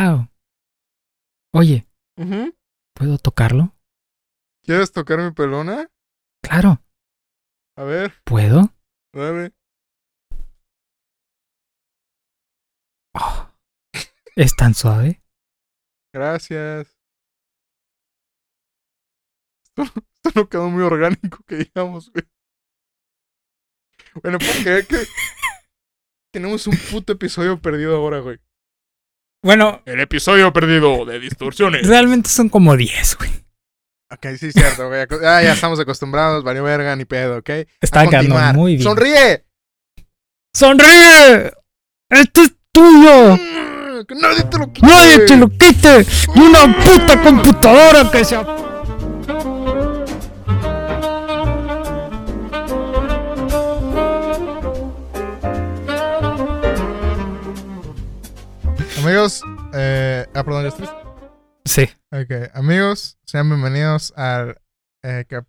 Wow. Oye. ¿puedo tocarlo? ¿Quieres tocar mi pelona? Claro. A ver, ¿Puedo? dale. Oh, ¿Es tan suave? Gracias. Esto, esto no quedó muy orgánico que digamos, güey. Bueno, creer que tenemos un puto episodio perdido ahora, güey. Bueno, El episodio perdido de distorsiones. realmente son como 10, güey. Ok, sí, es cierto, güey. Ah, ya estamos acostumbrados, valió verga, ni pedo, ¿ok? Está quedando muy bien. ¡Sonríe! ¡Sonríe! ¡Esto es tuyo! Mm, ¡Que nadie te lo quite! ¡Nadie te lo quite! ¡Ni una puta computadora que sea! Amigos, eh... Ah, perdón, ¿ya estás? Sí, Ok, amigos, sean bienvenidos al... Eh, cap-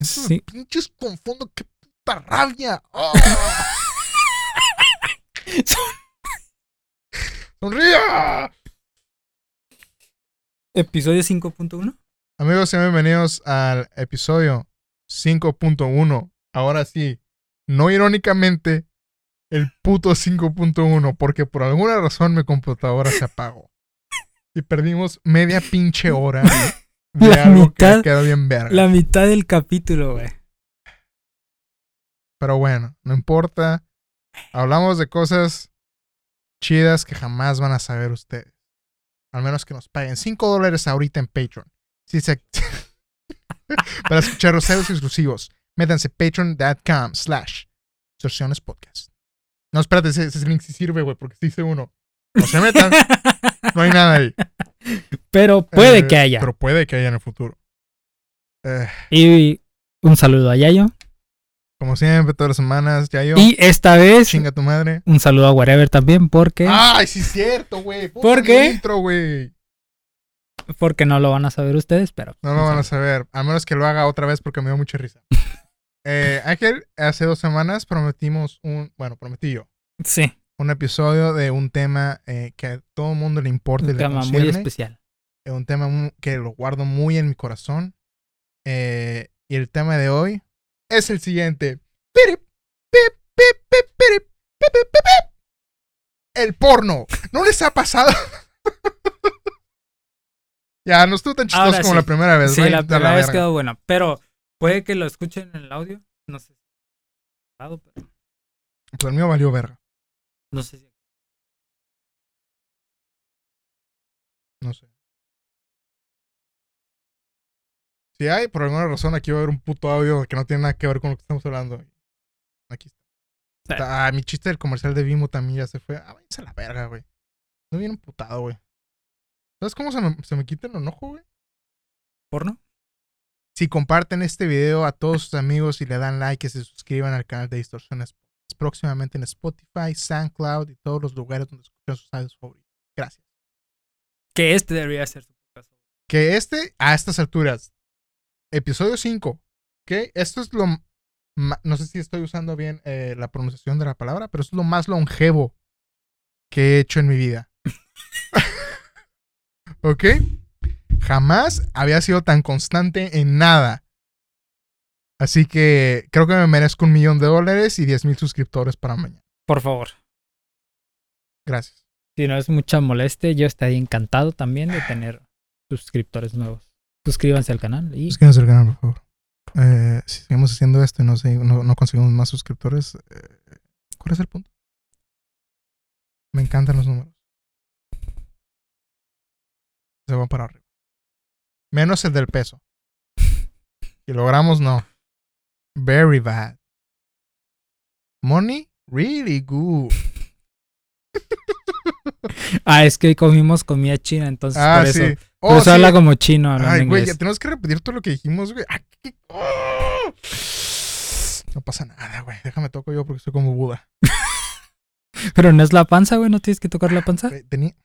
sí. Pinches confundo, qué puta rabia. ¡Ah! ¡Sonría! Episodio 5.1. Amigos, sean bienvenidos al episodio 5.1. Ahora sí, no irónicamente, el puto 5.1, porque por alguna razón mi computadora se apagó. Y perdimos media pinche hora de La algo mitad- que quedó bien verga. La mitad del capítulo, güey. Pero bueno, no importa. Hablamos de cosas chidas que jamás van a saber ustedes. Al menos que nos paguen 5 dólares ahorita en Patreon. Si se... Para escuchar los exclusivos, métanse patreon.com slash distorsiones podcast. No, espérate, ese, ese link sí sirve, güey, porque sí dice uno. No se metan, no hay nada ahí. Pero puede Eh, que haya. Pero puede que haya en el futuro. Eh, Y un saludo a Yayo. como siempre, todas las semanas, ya yo. Y esta vez, Chinga tu madre. un saludo a Whatever también, porque, Ay, sí es cierto, güey. ¿Por qué? intro, güey. porque no lo van a saber ustedes, pero. No lo van a saber. A menos que lo haga otra vez porque me dio mucha risa. Eh, Ángel, hace dos semanas prometimos un. Bueno, prometí yo. Sí, Un episodio de un tema eh, que a todo el mundo le importa y un le tema muy especial. Eh, un tema que lo guardo muy en mi corazón. Eh, y el tema de hoy es el siguiente. El porno. ¿No les ha pasado? ya, no estuvo tan chistoso Ahora como sí. la primera vez. Sí, la primera vez quedó buena. Pero puede que lo escuchen en el audio. No sé si. pero Pues el mío valió verga. No sé si. No sé. Si hay, por alguna razón, aquí va a haber un puto audio que no tiene nada que ver con lo que estamos hablando. Aquí está. Sí. Ah, mi chiste del comercial de Vimo también ya se fue. Ah, váyanse a la verga, güey. No viene putado, güey. ¿Sabes cómo se me, se me quita el enojo, güey? ¿Porno? Si comparten este video a todos sus amigos y le dan like y se suscriban al canal de Distorsiones próximamente en Spotify, SoundCloud y todos los lugares donde escuchan sus audios favoritos. Gracias. Que este debería ser su podcast. que este, a estas alturas, episodio 5, ¿ok? Esto es lo, no sé si estoy usando bien eh, la pronunciación de la palabra, pero esto es lo más longevo que he hecho en mi vida. ¿Ok? Jamás había sido tan constante en nada. Así que creo que me merezco un millón de dólares y 10 mil suscriptores para mañana. Por favor. Gracias. Si no es mucha molestia, yo estaría encantado también de tener suscriptores nuevos. Suscríbanse al canal y Suscríbanse al canal, por favor. Eh, si seguimos haciendo esto y no, se- no, no conseguimos más suscriptores, eh, ¿cuál es el punto? Me encantan los números. Se van para arriba. Menos el del peso. Si logramos, no. Very bad. Money, really good. Ah, es que comimos comida china, entonces Ah, por eso. sí. Por Oh, eso sí. habla como chino, Ay, güey, inglés. ya tenemos que repetir todo lo que dijimos, güey. Ah, qué- ¡Oh! No pasa nada, güey. Déjame toco yo porque soy como Buda. Pero no es la panza, güey, no tienes que tocar la panza. Tenía-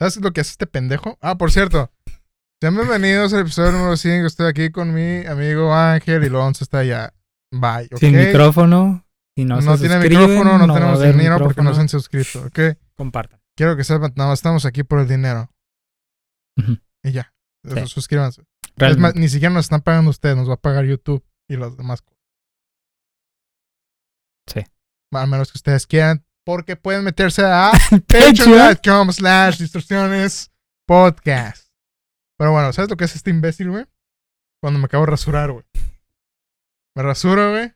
¿Sabes lo que hace este pendejo? Ah, por cierto. Sean bienvenidos al episodio número 5. Estoy aquí con mi amigo Ángel y Lonzo está allá. Bye. Sin micrófono. Si no, No, se tiene micrófono, no, tenemos dinero porque no se han suscrito, ¿ok? Compartan. Quiero que sepan, nada más estamos aquí por el dinero. Y ya. Sí. Suscríbanse. Es más, ni siquiera nos están pagando ustedes, nos va a pagar YouTube y las demás cosas. Sí. Al menos que ustedes quieran, porque pueden meterse a Patreon. patreon.com slash distorsiones podcast. Pero bueno, ¿sabes lo que es este imbécil, güey? Cuando me acabo de rasurar, güey. Me rasuro, güey,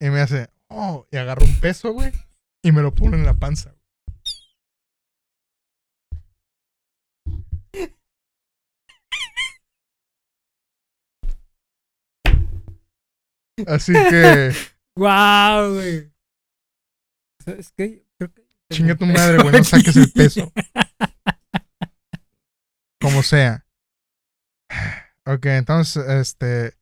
y me hace, oh, y agarro un peso, güey, y me lo pone en la panza. güey. Así que, ¡Wow, güey! Es que creo que. chinga tu madre, güey, no saques el peso. Como sea. Ok, entonces, este,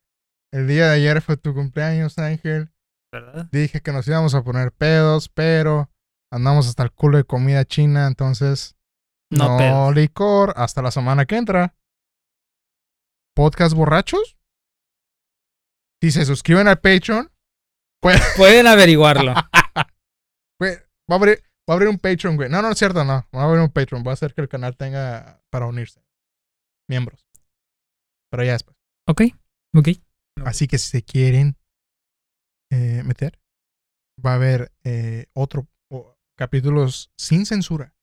el día de ayer fue tu cumpleaños, Ángel. ¿Verdad? Dije que nos íbamos a poner pedos, pero andamos hasta el culo de comida china, entonces No, no, pedos. licor hasta la semana que entra. ¿Podcast borrachos? Si se suscriben al Patreon, Pueden averiguarlo. güey, va a abrir, va a abrir un Patreon, güey. No, no es cierto, no. Va a abrir un Patreon. Va a hacer que el canal tenga para unirse. Miembros. Pero ya después. ok, ok. Así que si se quieren eh, meter, va a haber eh, otro capítulos sin censura.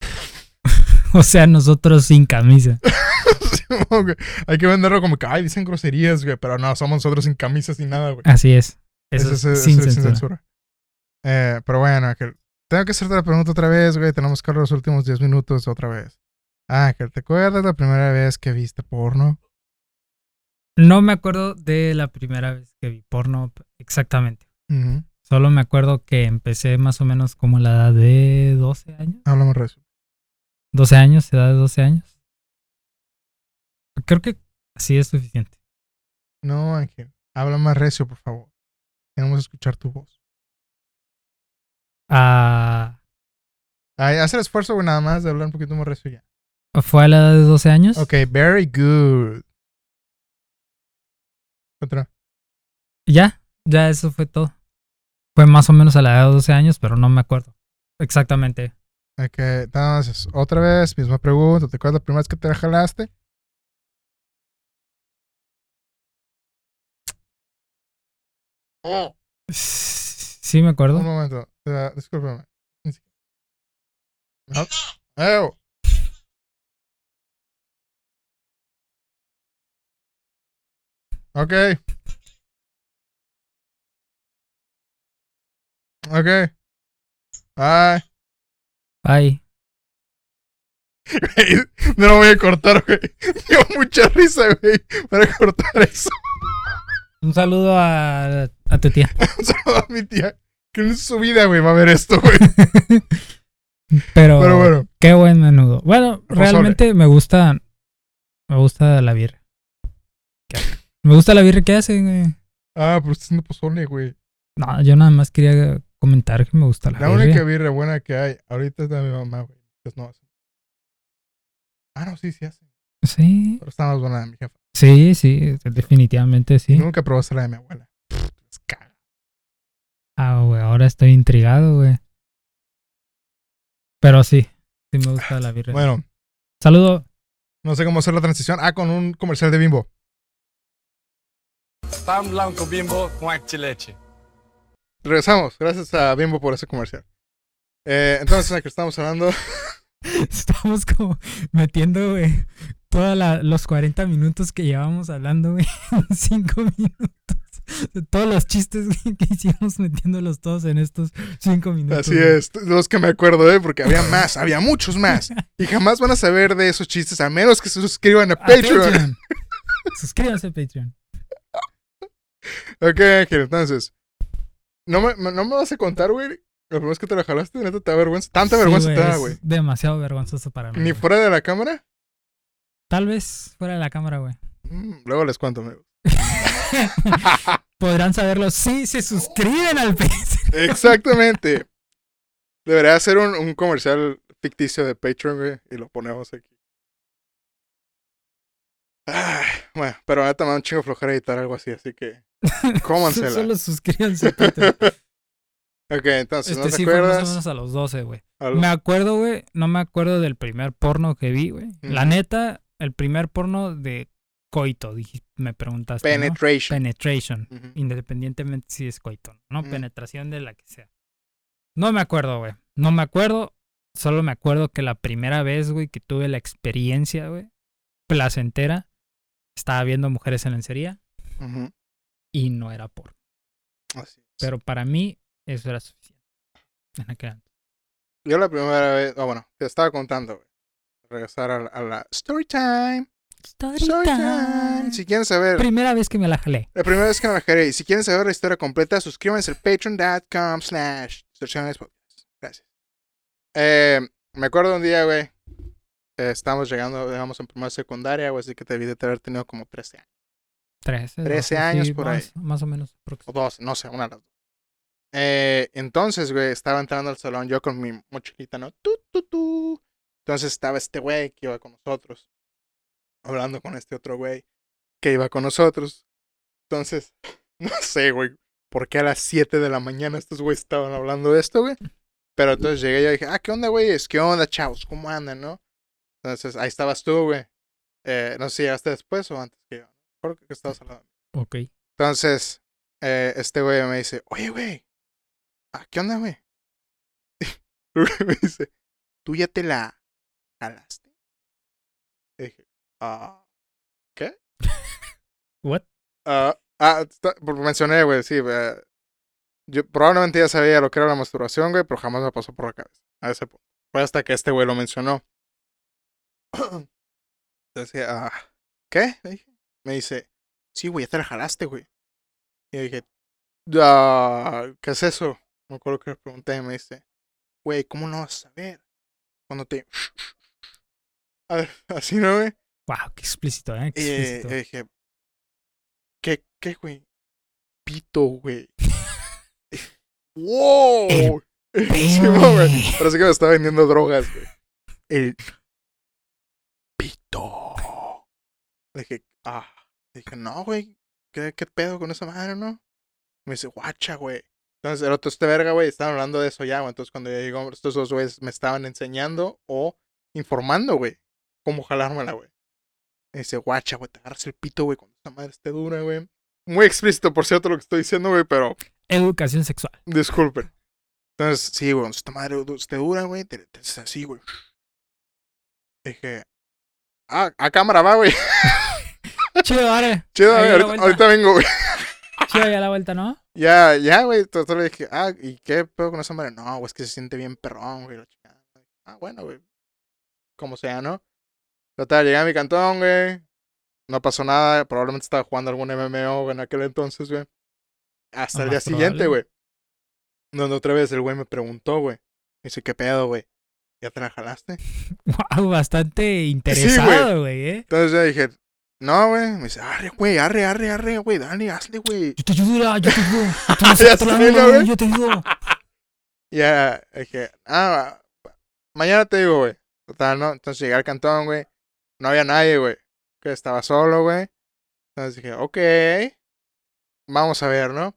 O sea, nosotros sin camisa. Hay que venderlo como que, ay, dicen groserías, güey. Pero no, somos nosotros sin camisas sin nada, güey. Así es. Eso es sin es censura. Eh, pero bueno, Ángel. Tengo que hacerte la pregunta otra vez, güey. Tenemos que hablar los últimos 10 minutos otra vez. Ángel, ¿te acuerdas la primera vez que viste porno? No me acuerdo de la primera vez que vi porno exactamente. Solo me acuerdo que empecé más o menos como la edad de 12 años. Háblame recio. 12 años, edad de 12 años. Creo que así es suficiente. No, Ángel. Habla más recio, por favor. Queremos escuchar tu voz. Ah, Ay, haz el esfuerzo, güey, nada más de hablar un poquito más recio ya. ¿Fue a la edad de 12 años? Ok, very good. Otra. Ya, ya eso fue todo. Fue más o menos a la edad de 12 años, pero no me acuerdo exactamente. Ok, entonces, otra vez, misma pregunta. ¿Te acuerdas la primera vez que te la jalaste? Sí me acuerdo. Un momento. discúlpame. No. Ok. Ok. Bye. Güey, no lo voy a cortar, güey. Dio mucha risa, güey, para cortar eso. un saludo a, a tu tía. Un saludo a mi tía, que en su vida, güey, va a ver esto, güey. Pero, Pero bueno, qué buen menudo. Bueno, realmente me gusta. Me gusta la birra. ¿Qué? Me gusta la birra que hacen, güey. ah, pero está haciendo pozole, güey. No, yo nada más quería comentar que me gusta la, La birra. única birra buena que hay ahorita es la de mi mamá, güey. Pues no hacen. Ah, no, sí, sí hacen. Sí, Pero está más buena de mi jefa. sí, sí, definitivamente sí. Nunca probaste la de mi abuela. Es. Ah, güey, ahora estoy intrigado, güey. Pero sí, sí me gusta la birra. Bueno, Saludo. no sé cómo hacer la transición. Ah, con un comercial de Bimbo. Pan blanco bimbo con leche. Regresamos. Gracias a Bimbo por ese comercial. Eh, entonces, en el que estamos hablando. Estamos como metiendo, güey, todos los 40 minutos que llevamos hablando, güey, en 5 minutos. Todos los chistes güey, que hicimos metiéndolos todos en estos 5 minutos. Así güey. es, los que me acuerdo, ¿eh? Porque había más, había muchos más. Y jamás van a saber de esos chistes a menos que se suscriban a A Patreon. Suscríbanse a Patreon. Ok, Ángel, entonces. No me, no me vas a contar, güey. La primera vez que te la jalaste, neta, te da vergüenza. Tanta Sí, vergüenza te da, güey. Demasiado vergonzoso para mí. Ni fuera de la cámara. Tal vez fuera de la cámara, güey. Mm, luego les cuento, amigo. Podrán saberlo si se suscriben al Patreon. Exactamente. Debería hacer un, un comercial ficticio de Patreon, güey, y lo ponemos aquí. Ay, bueno, pero ahorita me da un chingo flojera editar algo así, así que cómansela. Solo suscríbanse a. Ok, entonces, Este ¿no te sí fue más o acuerdas? menos a los 12, güey. Me acuerdo, güey, no me acuerdo del primer porno que vi, güey. La neta, el primer porno de coito, me preguntaste, ¿no? Penetration. Penetration. Ujú. Independientemente si es coito, ¿no? Penetración de la que sea. No me acuerdo, güey. No me acuerdo. Solo me acuerdo que la primera vez, güey, que tuve la experiencia, güey, placentera, estaba viendo mujeres en lencería Ujú. Y no era porno. Así es. Pero para mí, eso era suficiente. En aquel. Yo la primera vez, ah, bueno, te estaba contando, güey. Regresar a, la- a la story time. Story Story time. time. Si quieren saber, Primera vez que me la jalé. la primera vez que me bajé, y si quieren saber la historia completa, suscríbanse al patreon.com slash. Gracias. Eh, me acuerdo un día, güey, eh, estábamos llegando, digamos, en primera secundaria, güey, así que te debí de haber tenido como 13 años. 13. 13 12, años sí, por más, ahí. Más o menos. O aprox- 12, no sé, una de las dos. Eh, entonces, güey, estaba entrando al salón yo con mi mochilita, ¿no? Tu, tu, tu. Entonces estaba este güey que iba con nosotros. Hablando con este otro güey que iba con nosotros. Entonces, no sé, güey, por qué a las 7 de la mañana estos güeyes estaban hablando de esto, güey. Pero entonces llegué y dije, ah, ¿qué onda, güeyes? ¿Qué onda, chavos? ¿Cómo andan, no? Entonces, ahí estabas tú, güey. Eh, no sé si llegaste después o antes que yo. ¿Por qué estabas hablando? Ok. Entonces, eh, este güey me dice, oye, güey, ah, ¿qué onda, güey? me dice, ¿tú ya te la jalaste? Y dije, ah, ¿qué? What? Ah, ah, porque mencioné, güey, sí, eh, yo probablemente ya sabía lo que era la masturbación, güey, pero jamás me pasó por la cabeza, a ese punto. Fue hasta que este güey lo mencionó. Entonces, ah, ¿qué? Le dije. Me dice, sí, güey, ya te la jalaste, güey. Y yo dije, ah, ¿qué es eso? Me acuerdo que le pregunté me dice, güey, ¿cómo no vas a saber? Cuando te... A ver, así, ¿no, güey? Wow, qué explícito, ¿eh? Qué eh, explícito. yo dije, ¿qué, qué, güey? Pito, güey. ¡Wow! Sí, no, güey. Parece que me estaba vendiendo drogas, güey. El pito. Le dije, ah. Dije, no, güey. ¿Qué, ¿Qué pedo con esa madre, no? Me dice, guacha, güey. Entonces el otro, este verga, güey, estaban hablando de eso ya, güey. Entonces cuando yo digo, estos dos güeyes me estaban enseñando o informando, güey, cómo jalármela, güey. Me dice, guacha, güey, te agarras el pito, güey, cuando esa madre esté dura, güey. Muy explícito, por cierto, lo que estoy diciendo, güey, pero Educación sexual. Disculpen. Entonces, sí, güey, cuando esta madre esté dura, güey, te, te así, güey. Dije, ah, a cámara va, güey. Chido, vale. Chido, la ahorita, ahorita vengo, güey. Chido, ya la vuelta, ¿no? Ya, ya, güey. Entonces le dije, ah, ¿y qué pedo con esa madre? No, güey, es que se siente bien perrón, güey. Ah, bueno, güey. Como sea, ¿no? Total, llegué a mi cantón, güey. No pasó nada. Probablemente estaba jugando algún MMO güey, en aquel entonces, güey. Hasta el día siguiente, güey. Donde otra vez el güey me preguntó, güey. Dice, ¿qué pedo, güey? ¿Ya te la jalaste? Wow, bastante interesado, güey, ¿eh? Entonces yo dije, no, güey. Me dice, arre, güey, arre, arre, arre, güey, dale, hazle, güey. Yo te ayudo, yo te ayudo. La sé, ¿no, mano, güey? Yo te ayudo. Ya dije, ah, mañana te digo, güey. Total, ¿no? Entonces llegué al cantón, güey. No había nadie, güey. Que estaba solo, güey. Entonces dije, ok. Vamos a ver, ¿no?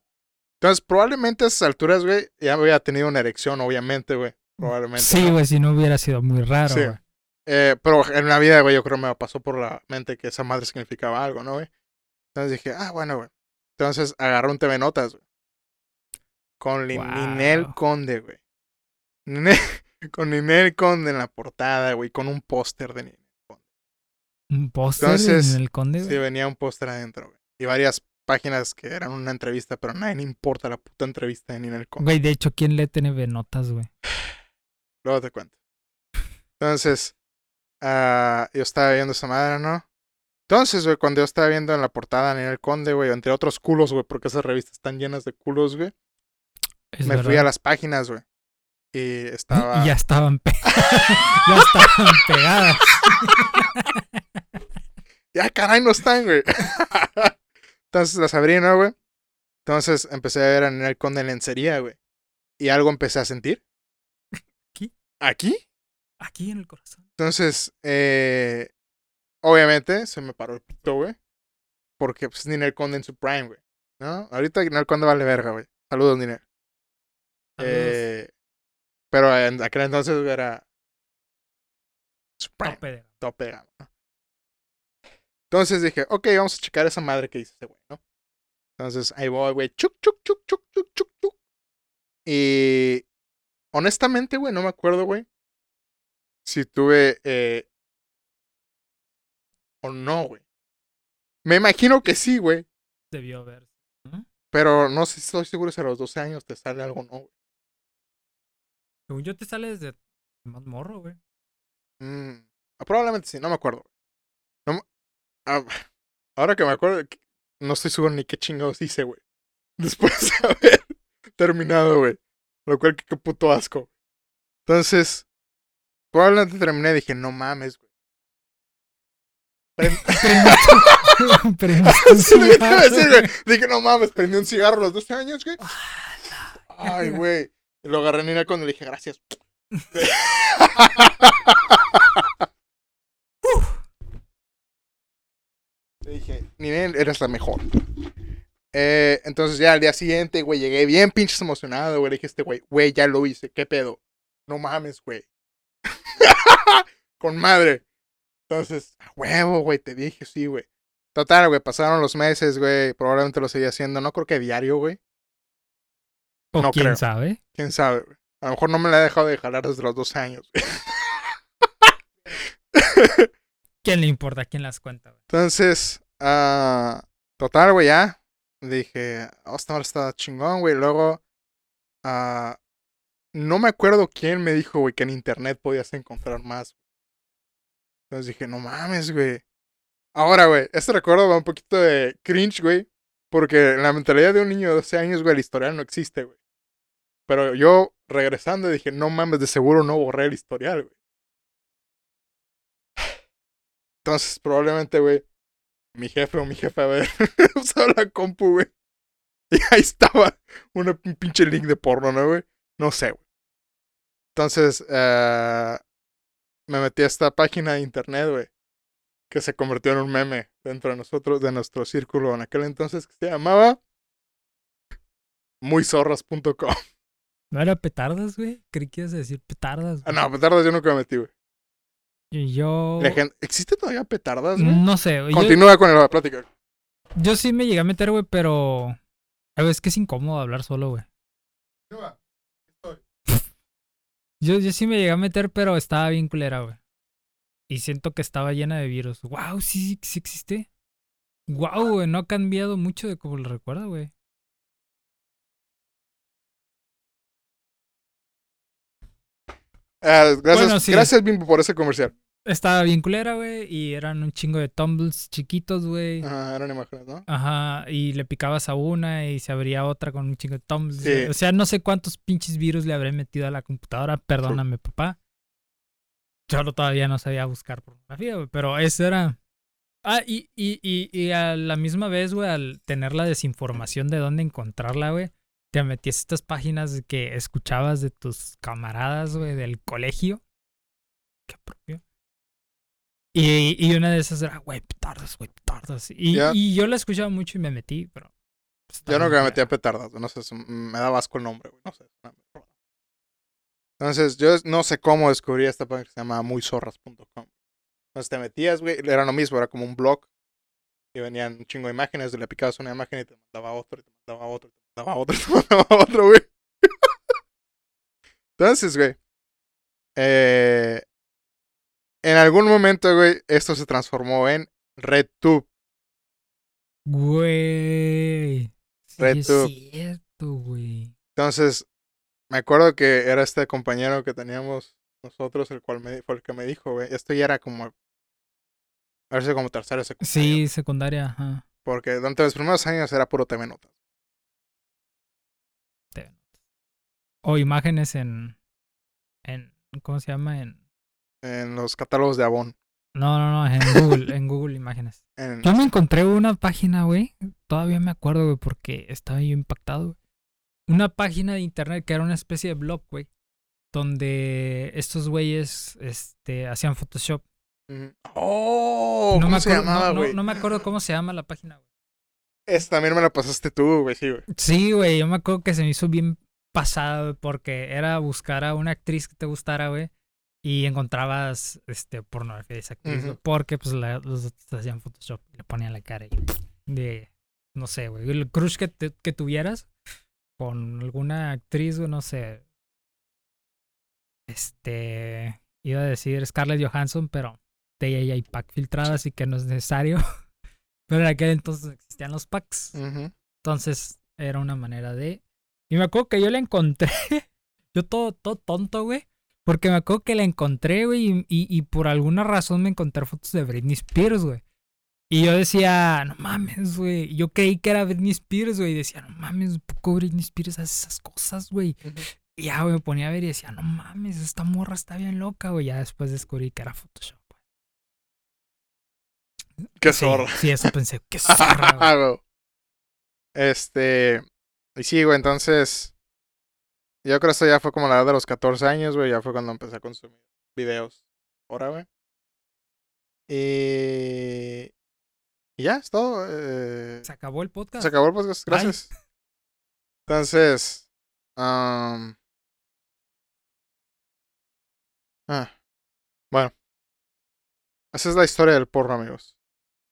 Entonces probablemente a esas alturas, güey, ya había tenido una erección, obviamente, güey. Probablemente. Sí, ¿no? güey, si no hubiera sido muy raro, Sí. Eh, pero en la vida, güey, yo creo que me pasó por la mente que esa madre significaba algo, ¿no, güey? Entonces dije, ah, bueno, güey. Entonces agarré un TV Notas, güey. Con Lin- Ninel Wow. Conde, güey. Ninel- con Ninel Conde en la portada, güey, con un póster de Ninel Conde. Un póster Entonces, en el conde, Sí, venía un póster adentro, güey. Y varias páginas que eran una entrevista, pero nadie importa la puta entrevista de Ninel Conde. Güey, de hecho, ¿quién lee TNB Notas, güey? Luego te cuento. Entonces, ah, yo estaba viendo esa madre, ¿no? Entonces, güey, cuando yo estaba viendo en la portada a Ninel Conde, güey, entre otros culos, güey, porque esas revistas están llenas de culos, güey, Es me fui a las páginas, güey. Y estaba... Ya estaban, pe- ya estaban pegadas. Ya, caray, no están, güey. Entonces las abrí, ¿no, güey? Entonces empecé a ver a Ninel Conde en lencería, güey. Y algo empecé a sentir. ¿Aquí? ¿Aquí? Aquí en el corazón. Entonces, eh, obviamente se me paró el pito, güey. Porque pues Ninel Conde en su prime, güey. ¿No? Ahorita Ninel Conde vale verga, güey. Saludos, Ninel. Eh, pero en aquel entonces güey, era Supreme, Tope de- tope de gama, ¿no? Entonces dije, ok, vamos a checar esa madre que dice este güey, ¿no? Entonces ahí voy, güey, chuc, chuc, chuc, chuc, chuc, chuc, chuc. Y honestamente, güey, no me acuerdo, güey, si tuve eh, o no, güey. Me imagino que sí, güey, Debió haber. pero no sé estoy seguro si a los 12 años te sale algo o no, güey. Según yo te sale desde más morro, güey. Mm, ah, probablemente sí, no me acuerdo. No me- ah, ahora que me acuerdo, no estoy seguro ni qué chingados hice, güey. Después de haber terminado, güey. Lo cual, que qué puto asco. Entonces, probablemente terminé y dije, no mames, güey. Prend- un cigarro, decir. Dije, no mames, prendí un cigarro a los 12 años, güey. Ah, Ay, güey. Y lo agarré en Nina cuando le dije, gracias. Le dije, Ninel, eres la mejor. Eh, entonces ya al día siguiente, güey, llegué bien pinches emocionado, güey. Le dije a este güey, güey, ya lo hice, ¿qué pedo? No mames, güey. Con madre. Entonces, a huevo, güey, te dije, sí, güey. Total, güey, pasaron los meses, güey. Probablemente lo seguía haciendo, no creo que diario, güey. O No quién creo. sabe. Quién sabe, güey. A lo mejor no me la he dejado de jalar desde los 12 años. güey. ¿Quién le importa? ¿Quién las cuenta, güey? Entonces, ah, total, güey, ya. Dije, oh, esta madre está chingón, güey. Luego, ah, no me acuerdo quién me dijo, güey, que en internet podías encontrar más. Entonces dije, no mames, güey. Ahora, güey, este recuerdo va un poquito de cringe, güey. Porque en la mentalidad de un niño de 12 años, güey, el historial no existe, güey. Pero yo, regresando, dije, no mames, de seguro no borré el historial, güey. Entonces, probablemente, güey, mi jefe o mi jefe haber usado la compu, güey. Y ahí estaba una, un pinche link de porno, ¿no, güey? No sé, güey. Entonces, eh, me metí a esta página de internet, güey. Que se convirtió en un meme dentro de nosotros, de nuestro círculo en aquel entonces, que se llamaba muйzorras.com. ¿No era petardas, güey? Creí que ibas a decir petardas. Ah, güey. no, petardas yo nunca me metí, güey. Y yo... La gente- ¿Existe todavía petardas, güey? No sé, güey. Yo, Continúa con la plática. yo sí me llegué a meter, güey, pero... Es que es incómodo hablar solo, güey. Yo, yo sí me llegué a meter, pero estaba bien culera, güey. Y siento que estaba llena de virus. Wow, sí, sí, existe. Wow, güey, no ha cambiado mucho de como lo recuerdo, güey. Ah, gracias, Bueno, sí. gracias, Bimbo, por ese comercial. Estaba bien culera, güey, y eran un chingo de tumbles chiquitos, güey. Ajá, eran imágenes, ¿no? Ajá, y le picabas a una y se abría otra con un chingo de tumbles. Sí. O sea, no sé cuántos pinches virus le habré metido a la computadora, perdóname, papá. Solo todavía no sabía buscar pornografía, güey, pero eso era... Ah, y, y, y, y a la misma vez, güey, al tener la desinformación de dónde encontrarla, güey, te metías estas páginas que escuchabas de tus camaradas, güey, del colegio. Qué propio. Y, y una de esas era, güey, petardas, güey, petardas. Y, y yo la escuchaba mucho y me metí, pero... Yo estaba nunca bien me metí a petardas, no sé, me da asco el nombre, güey, no sé. Entonces, yo no sé cómo descubrí esta página que se llama muйzorras.com. Entonces te metías, güey, era lo mismo, era como un blog. Y venían un chingo de imágenes, le picabas una imagen y te mandaba otro, y te mandaba otro, y te mandaba otro, y te mandaba otro, güey. Entonces, güey. Eh, en algún momento, güey, esto se transformó en RedTube. Güey. Sí, es Reto. cierto, güey. Entonces, me acuerdo que era este compañero que teníamos nosotros, el cual me, fue el que me dijo, güey, esto ya era como, a ver si como tercero secundaria. Sí, secundaria, ajá. Porque durante los primeros años era puro TV Notas. te- O imágenes en... en ¿Cómo se llama? En... En los catálogos de Avon. No, no, no, en Google, en Google Imágenes. En, Yo me encontré una página, güey. Todavía me acuerdo, güey, porque estaba yo impactado, güey. Una página de internet que era una especie de blog, güey. Donde estos güeyes este, hacían Photoshop. Oh, no, ¿cómo me se llamaba, no, no- güey? no me acuerdo cómo se llama la página, güey. Esta también me la pasaste tú, güey, sí, güey. Sí, güey, yo me acuerdo que se me hizo bien pasada, güey, porque era buscar a una actriz que te gustara, güey. Y encontrabas este pornografía de esa actriz, Ujú. porque pues la- los otros hacían Photoshop, le ponían la cara y de, no sé, güey, el crush que, te- que tuvieras con alguna actriz, güey, no sé. Este, iba a decir Scarlett Johansson, pero de ella ya hay pack filtrado, así que no es necesario. Pero en aquel entonces existían los packs. Entonces era una manera de. Y me acuerdo que yo la encontré. yo todo, todo tonto, güey. Porque me acuerdo que la encontré, güey. Y, y, y por alguna razón me encontré fotos de Britney Spears, güey. Y yo decía, no mames, güey. Yo creí que era Britney Spears, güey. Y decía, no mames, poco Britney Spears hace esas cosas, güey. Y ya, güey, me ponía a ver y decía, no mames, esta morra está bien loca, güey. Ya después descubrí que era Photoshop. güey. Qué Sí, zorra. Sí, eso pensé, qué zorra. Güey. Este. Y sí, güey, entonces. Yo creo que esto ya fue como la edad de los 14 años, güey. Ya fue cuando empecé a consumir videos. Ahora, güey. Y. Y ya, es todo. eh, Se acabó el podcast. Se acabó el podcast, Bye. gracias. Entonces. ah, bueno. Esa es la historia del porno, amigos.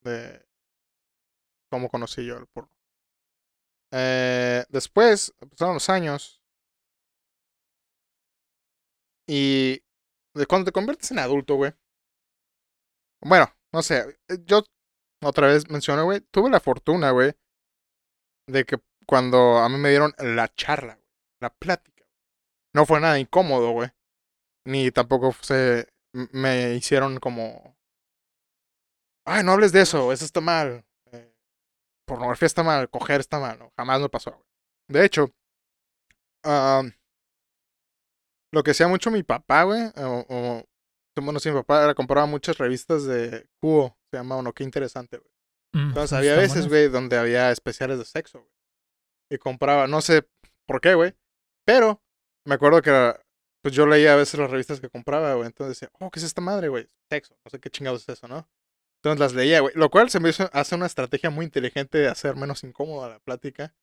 De cómo conocí yo el porno. Eh, después, pasaron los años. Y de cuando te conviertes en adulto, güey. Bueno, no sé. eh, Yo otra vez menciono, güey. Tuve la fortuna, güey. De que cuando a mí me dieron la charla. La plática. No fue nada incómodo, güey. Ni tampoco se me hicieron como. Ay, no hables de eso, eso está mal. eh, pornografía está mal, coger está mal. Jamás me pasó. De hecho, lo que hacía mucho mi papá, güey, o, o- bueno, sí, mi papá era compraba muchas revistas de cubo, se llamaban, ¿no? Qué interesante, güey. Mm, Entonces había veces, güey, donde había especiales de sexo, güey. Y compraba, no sé por qué, güey. Pero me acuerdo que pues yo leía a veces las revistas que compraba, güey. Entonces decía, oh, ¿qué es esta madre, güey? Sexo, no sé qué chingados es eso, ¿no? Entonces las leía, güey. Lo cual se me hizo hace una estrategia muy inteligente de hacer menos incómoda la plática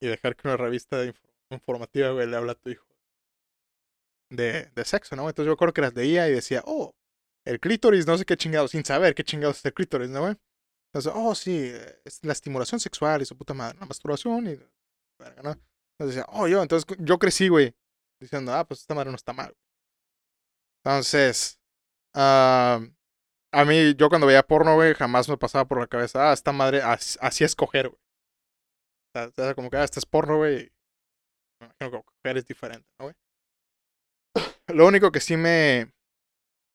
y dejar que una revista inf- informativa, güey, le habla a tu hijo de, de sexo, ¿no? Entonces yo recuerdo que las leía y decía, oh, el clítoris, no sé qué chingados, sin saber qué chingados es el clítoris, ¿no, güey? Entonces, oh, sí, es la estimulación sexual y su puta madre, la masturbación y. ¿no? Entonces decía, oh, yo, entonces yo crecí, güey, diciendo, ah, pues esta madre no está mal. Entonces, ah, a mí, yo cuando veía porno, güey, jamás me pasaba por la cabeza, ah, esta madre, así, así es coger, güey. O sea, como que, ah, este es porno, güey. Me imagino que coger es diferente, ¿no, güey? Lo único que sí me,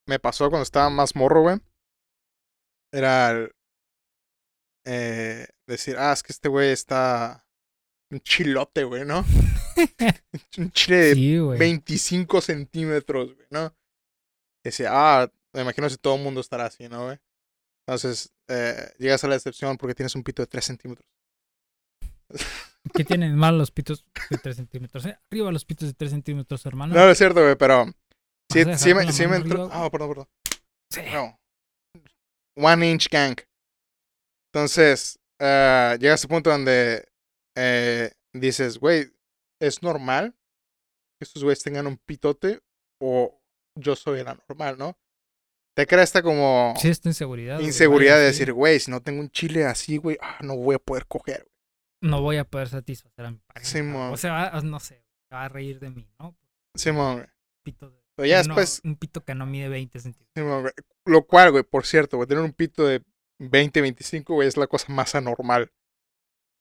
me pasó cuando estaba más morro, güey, era el, eh, decir, ah, es que este güey está un chilote, güey, ¿no? un chile de Sí, güey. 25 centímetros, güey, ¿no? Decía, ah, me imagino si todo el mundo estará así, ¿no, güey? Entonces, eh, llegas a la decepción porque tienes un pito de 3 centímetros. ¿Qué tienen mal los pitos de 3 centímetros? eh? Arriba los pitos de 3 centímetros, hermano. No, no es cierto, güey, pero sí, ¿Vas a sí me, la sí me entró. Ah, perdón, perdón. Sí. No. One inch gang. Entonces, eh, llega a ese punto donde eh, dices, güey, ¿es normal que estos güeyes tengan un pitote o yo soy el anormal, no? Te crea esta como Sí, esta inseguridad. de decir, güey, si no tengo un chile así, güey, ah, no voy a poder coger. Güey". No voy a poder satisfacer a mi pareja. Simón. O sea, no sé, se va a reír de mí, ¿no? Simón, güey. Pito de- Pero ya no, después, Un pito que no mide 20 centímetros. Simón, güey. lo cual, güey, por cierto, güey, tener un pito de 20, 25, güey, es la cosa más anormal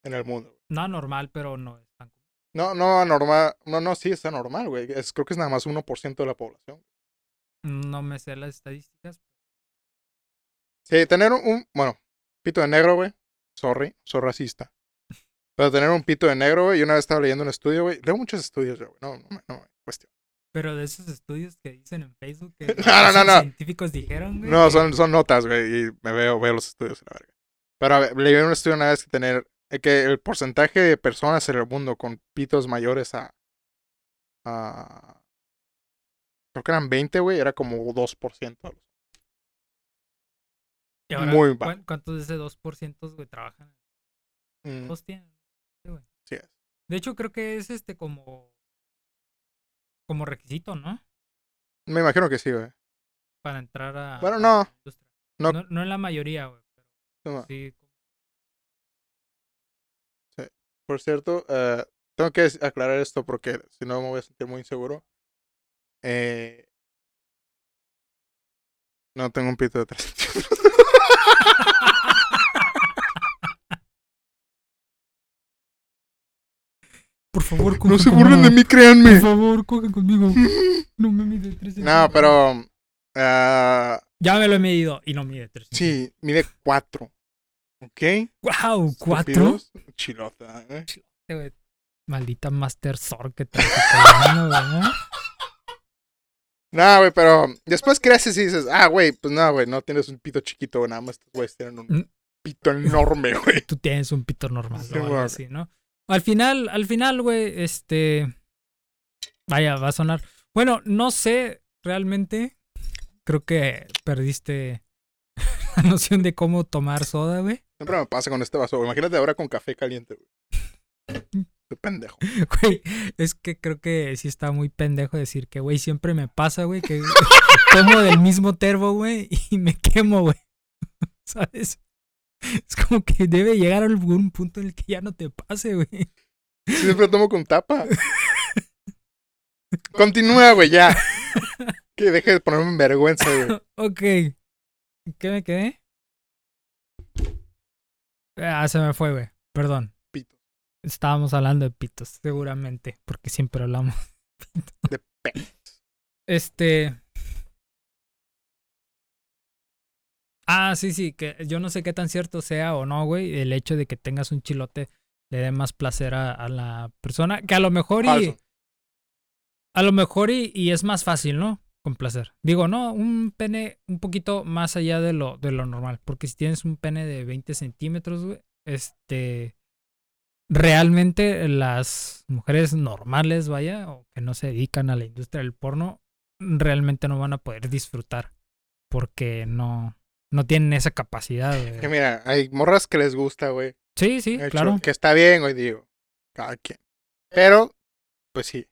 en el mundo. güey. No normal, pero no es tan común. No, no anormal, no, no, sí, es anormal, güey. Es, creo que es nada más 1% de la población. No me sé las estadísticas. Sí, tener un, un- bueno, pito de negro, güey, sorry, soy racista. Pero tener un pito de negro, güey, yo una vez estaba leyendo un estudio, güey, leo muchos estudios, güey, no, no, no, cuestión. Pero de esos estudios que dicen en Facebook que No, no, no, científicos dijeron, güey. No, son, son notas, güey, y me veo, veo los estudios, la verga. Pero a ver, leí un estudio una vez que tener, eh, que el porcentaje de personas en el mundo con pitos mayores a, a creo que eran 20, güey, era como 2%. y ahora, muy ¿cuán- bajo. ¿Cuántos de ese 2% güey trabajan? Mm, Todos tienen. Sí, güey. sí es. De hecho, creo que es este como como requisito, ¿no? Me imagino que sí, güey. Para entrar a. Bueno, no. No. No, no en la mayoría, güey. Pero sí. Por cierto, eh, tengo que aclarar esto porque si no me voy a sentir muy inseguro. Eh, no tengo un pito de tres centímetros. Por favor, No se conmigo. burlen de mí, Por créanme. favor, coge conmigo. No me mide 3 No, pero. ah, Ya me lo he medido y no mide 3 sí, mide cuatro. ¿Ok? ¡Wow! ¿Cuatro? Estúpidos. Chilota, ¿eh? güey. Maldita Master Sword que traes italiano, güey. No, güey, pero después creces y dices, ah, güey, pues no, güey, no tienes un pito chiquito, güey, nada más estos güeyes tienen un Mm. pito enorme, güey. Tú tienes un pito normal Sí, o algo güey. así, ¿no? Al final, al final, güey, este... Vaya, va a sonar... Bueno, no sé realmente. Creo que perdiste la noción de cómo tomar soda, güey. Siempre me pasa con este vaso, güey. Imagínate ahora con café caliente, güey. Qué pendejo. Güey, es que creo que sí está muy pendejo decir que, güey, siempre me pasa, güey, que tomo del mismo termo, güey, y me quemo, güey. ¿Sabes? Es como que debe llegar a algún punto en el que ya no te pase, güey. Siempre tomo con tapa. Continúa, güey, ya. Que deje de ponerme en vergüenza, güey. Ok. ¿Qué me quedé? Ah, se me fue, güey. Perdón. Pito. Estábamos hablando de pitos, seguramente, porque siempre hablamos. De pe- Este. Ah, sí, sí, que yo no sé qué tan cierto sea o no, güey, el hecho de que tengas un chilote le dé más placer a, a la persona, que a lo mejor y a lo mejor y, y es más fácil, ¿no? Con placer. Digo, no, un pene un poquito más allá de lo, de lo normal, porque si tienes un pene de 20 centímetros, güey, este, realmente las mujeres normales, vaya, o que no se dedican a la industria del porno, realmente no van a poder disfrutar, porque no, no tienen esa capacidad. de- Que mira, hay morras que les gusta, güey. Sí, sí, De hecho, claro. Que está bien, güey, digo. Cada quien. Pero, pues sí.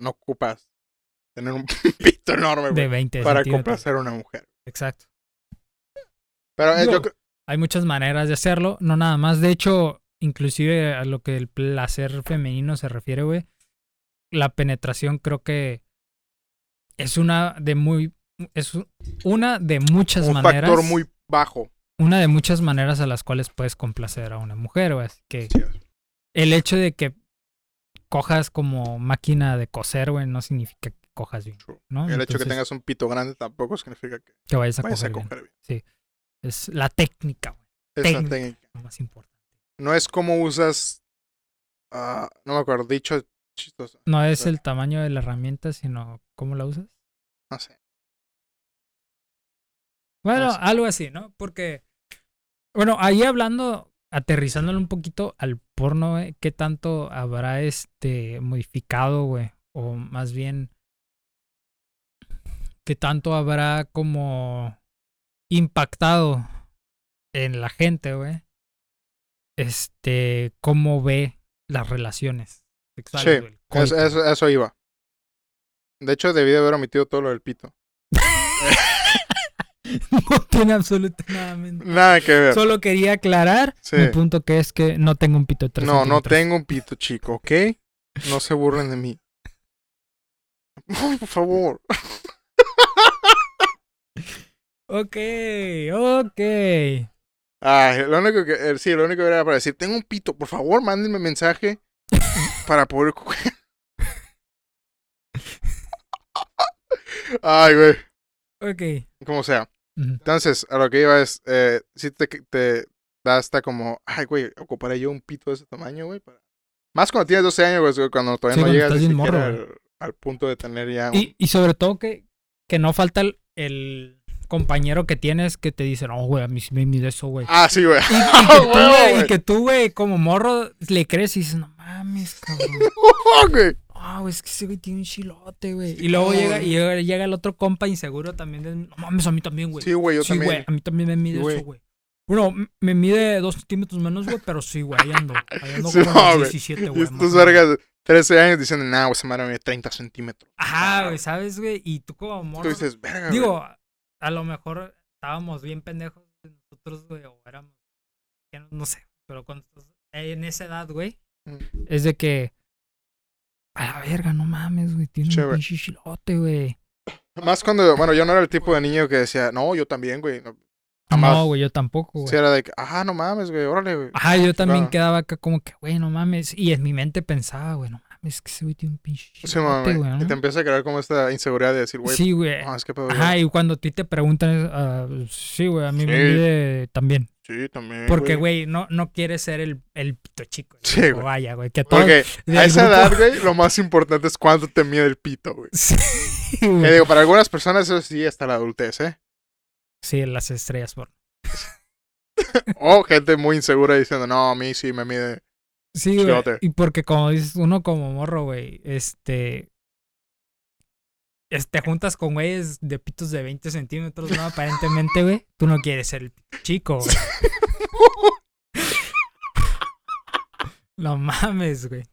No ocupas tener un pito enorme, De güey. 20 Para complacer a una mujer. Exacto. Pero eh, Digo, yo creo. Hay muchas maneras de hacerlo, no nada más. De hecho, inclusive a lo que el placer femenino se refiere, güey, la penetración creo que es una de muy es una de muchas Un maneras, factor muy bajo. una de muchas maneras a las cuales puedes complacer a una mujer, güey. Así que Sí, el hecho de que cojas como máquina de coser, güey, no significa que cojas bien. ¿no? El hecho de que tengas un pito grande tampoco significa que que vayas a vayas coger a bien. bien. Es la técnica, güey, Esa Técnica. técnica. lo más importante. No es como usas. ah, no me acuerdo, dicho chistoso. No es el tamaño de la herramienta, sino cómo la usas. No sé. Bueno, algo así, ¿no? Porque, bueno, ahí hablando, aterrizándole un poquito al porno, güey, ¿qué tanto habrá este modificado, güey? O más bien, ¿qué tanto habrá como impactado en la gente, güey? Este, cómo ve las relaciones sexuales, Sí, güey, eso, eso iba. De hecho, debí de haber omitido todo lo del pito. no tiene absolutamente nada. Que ver. Solo quería aclarar Sí. mi punto que es que no tengo un pito de tres No, no tengo un pito chico, ¿ok? No se burlen de mí. Ay, por favor. Ok, ok. Ay, lo único que, eh, sí, lo único que era para decir, tengo un pito, por favor, mándenme mensaje para poder coger. Ay, güey, Ok. como sea. Entonces, a lo que iba es, eh, si te, te da hasta como, ay, güey, ocuparé yo un pito de ese tamaño, güey. Para... Más cuando tienes 12 años, güey, cuando todavía Sí, no llegas ni morro, al, al punto de tener ya un... Y, y sobre todo que, que no falta el, el compañero que tienes que te dice, no, güey, a mí sí me mide eso, güey. Ah, sí, güey. Y, y que tú, güey, como morro, le crees y dices, no mames, cabrón. güey. Ah, güey, es que ese güey tiene un chilote, güey. Y luego llega, y llega, llega el otro compa inseguro también. de, no mames, a mí también, güey. Sí, güey, yo sí, también. güey, a mí también me mide güey. eso, güey. Bueno, me mide dos centímetros menos, güey, pero sí, güey, ahí ando. Ahí ando Sí, como no, unos güey. 17, Y güey. estos vergas, 13 años diciendo, nah, güey, esa madre mide 30 centímetros. Ajá, güey, ¿sabes, güey? Y tú como morro. Tú dices, verga, güey. Digo, a lo mejor estábamos bien pendejos nosotros, güey, o éramos. no- No sé, pero cuando en esa edad, güey, Mm. es de que. A la verga, no mames, güey. Tiene un pinche chilote, güey. Más cuando, bueno, yo no era el tipo de niño que decía, no, yo también, güey. No, Jamás. No, güey, yo tampoco, güey. Sí, era de que, ah, no mames, güey, órale, güey. Ajá, yo también Claro. quedaba acá como que, güey, no mames. Y en mi mente pensaba, güey, no mames, que ese güey tiene un pinche Sí, mami. güey. Y ¿no? te empieza a crear como esta inseguridad de decir, güey, Sí, güey. no, es que pedo, Ajá, y cuando a ti te preguntan, ah, sí, güey, a mí me mide también. Sí, también. Porque, güey, no, no quieres ser el, el pito chico. Sí, güey. Vaya, güey, que todo. Porque del a esa grupo- edad, güey, lo más importante es cuánto te mide el pito, güey. Sí, güey. digo, para algunas personas eso sí hasta la adultez, ¿eh? Sí, las estrellas por. O gente muy insegura diciendo, no, a mí sí me mide. Sí, güey. Y porque como dices, uno como morro, güey, este. es- Te juntas con güeyes de pitos de 20 centímetros, ¿no? Aparentemente, güey. Tú no quieres ser el chico, güey. No mames, güey.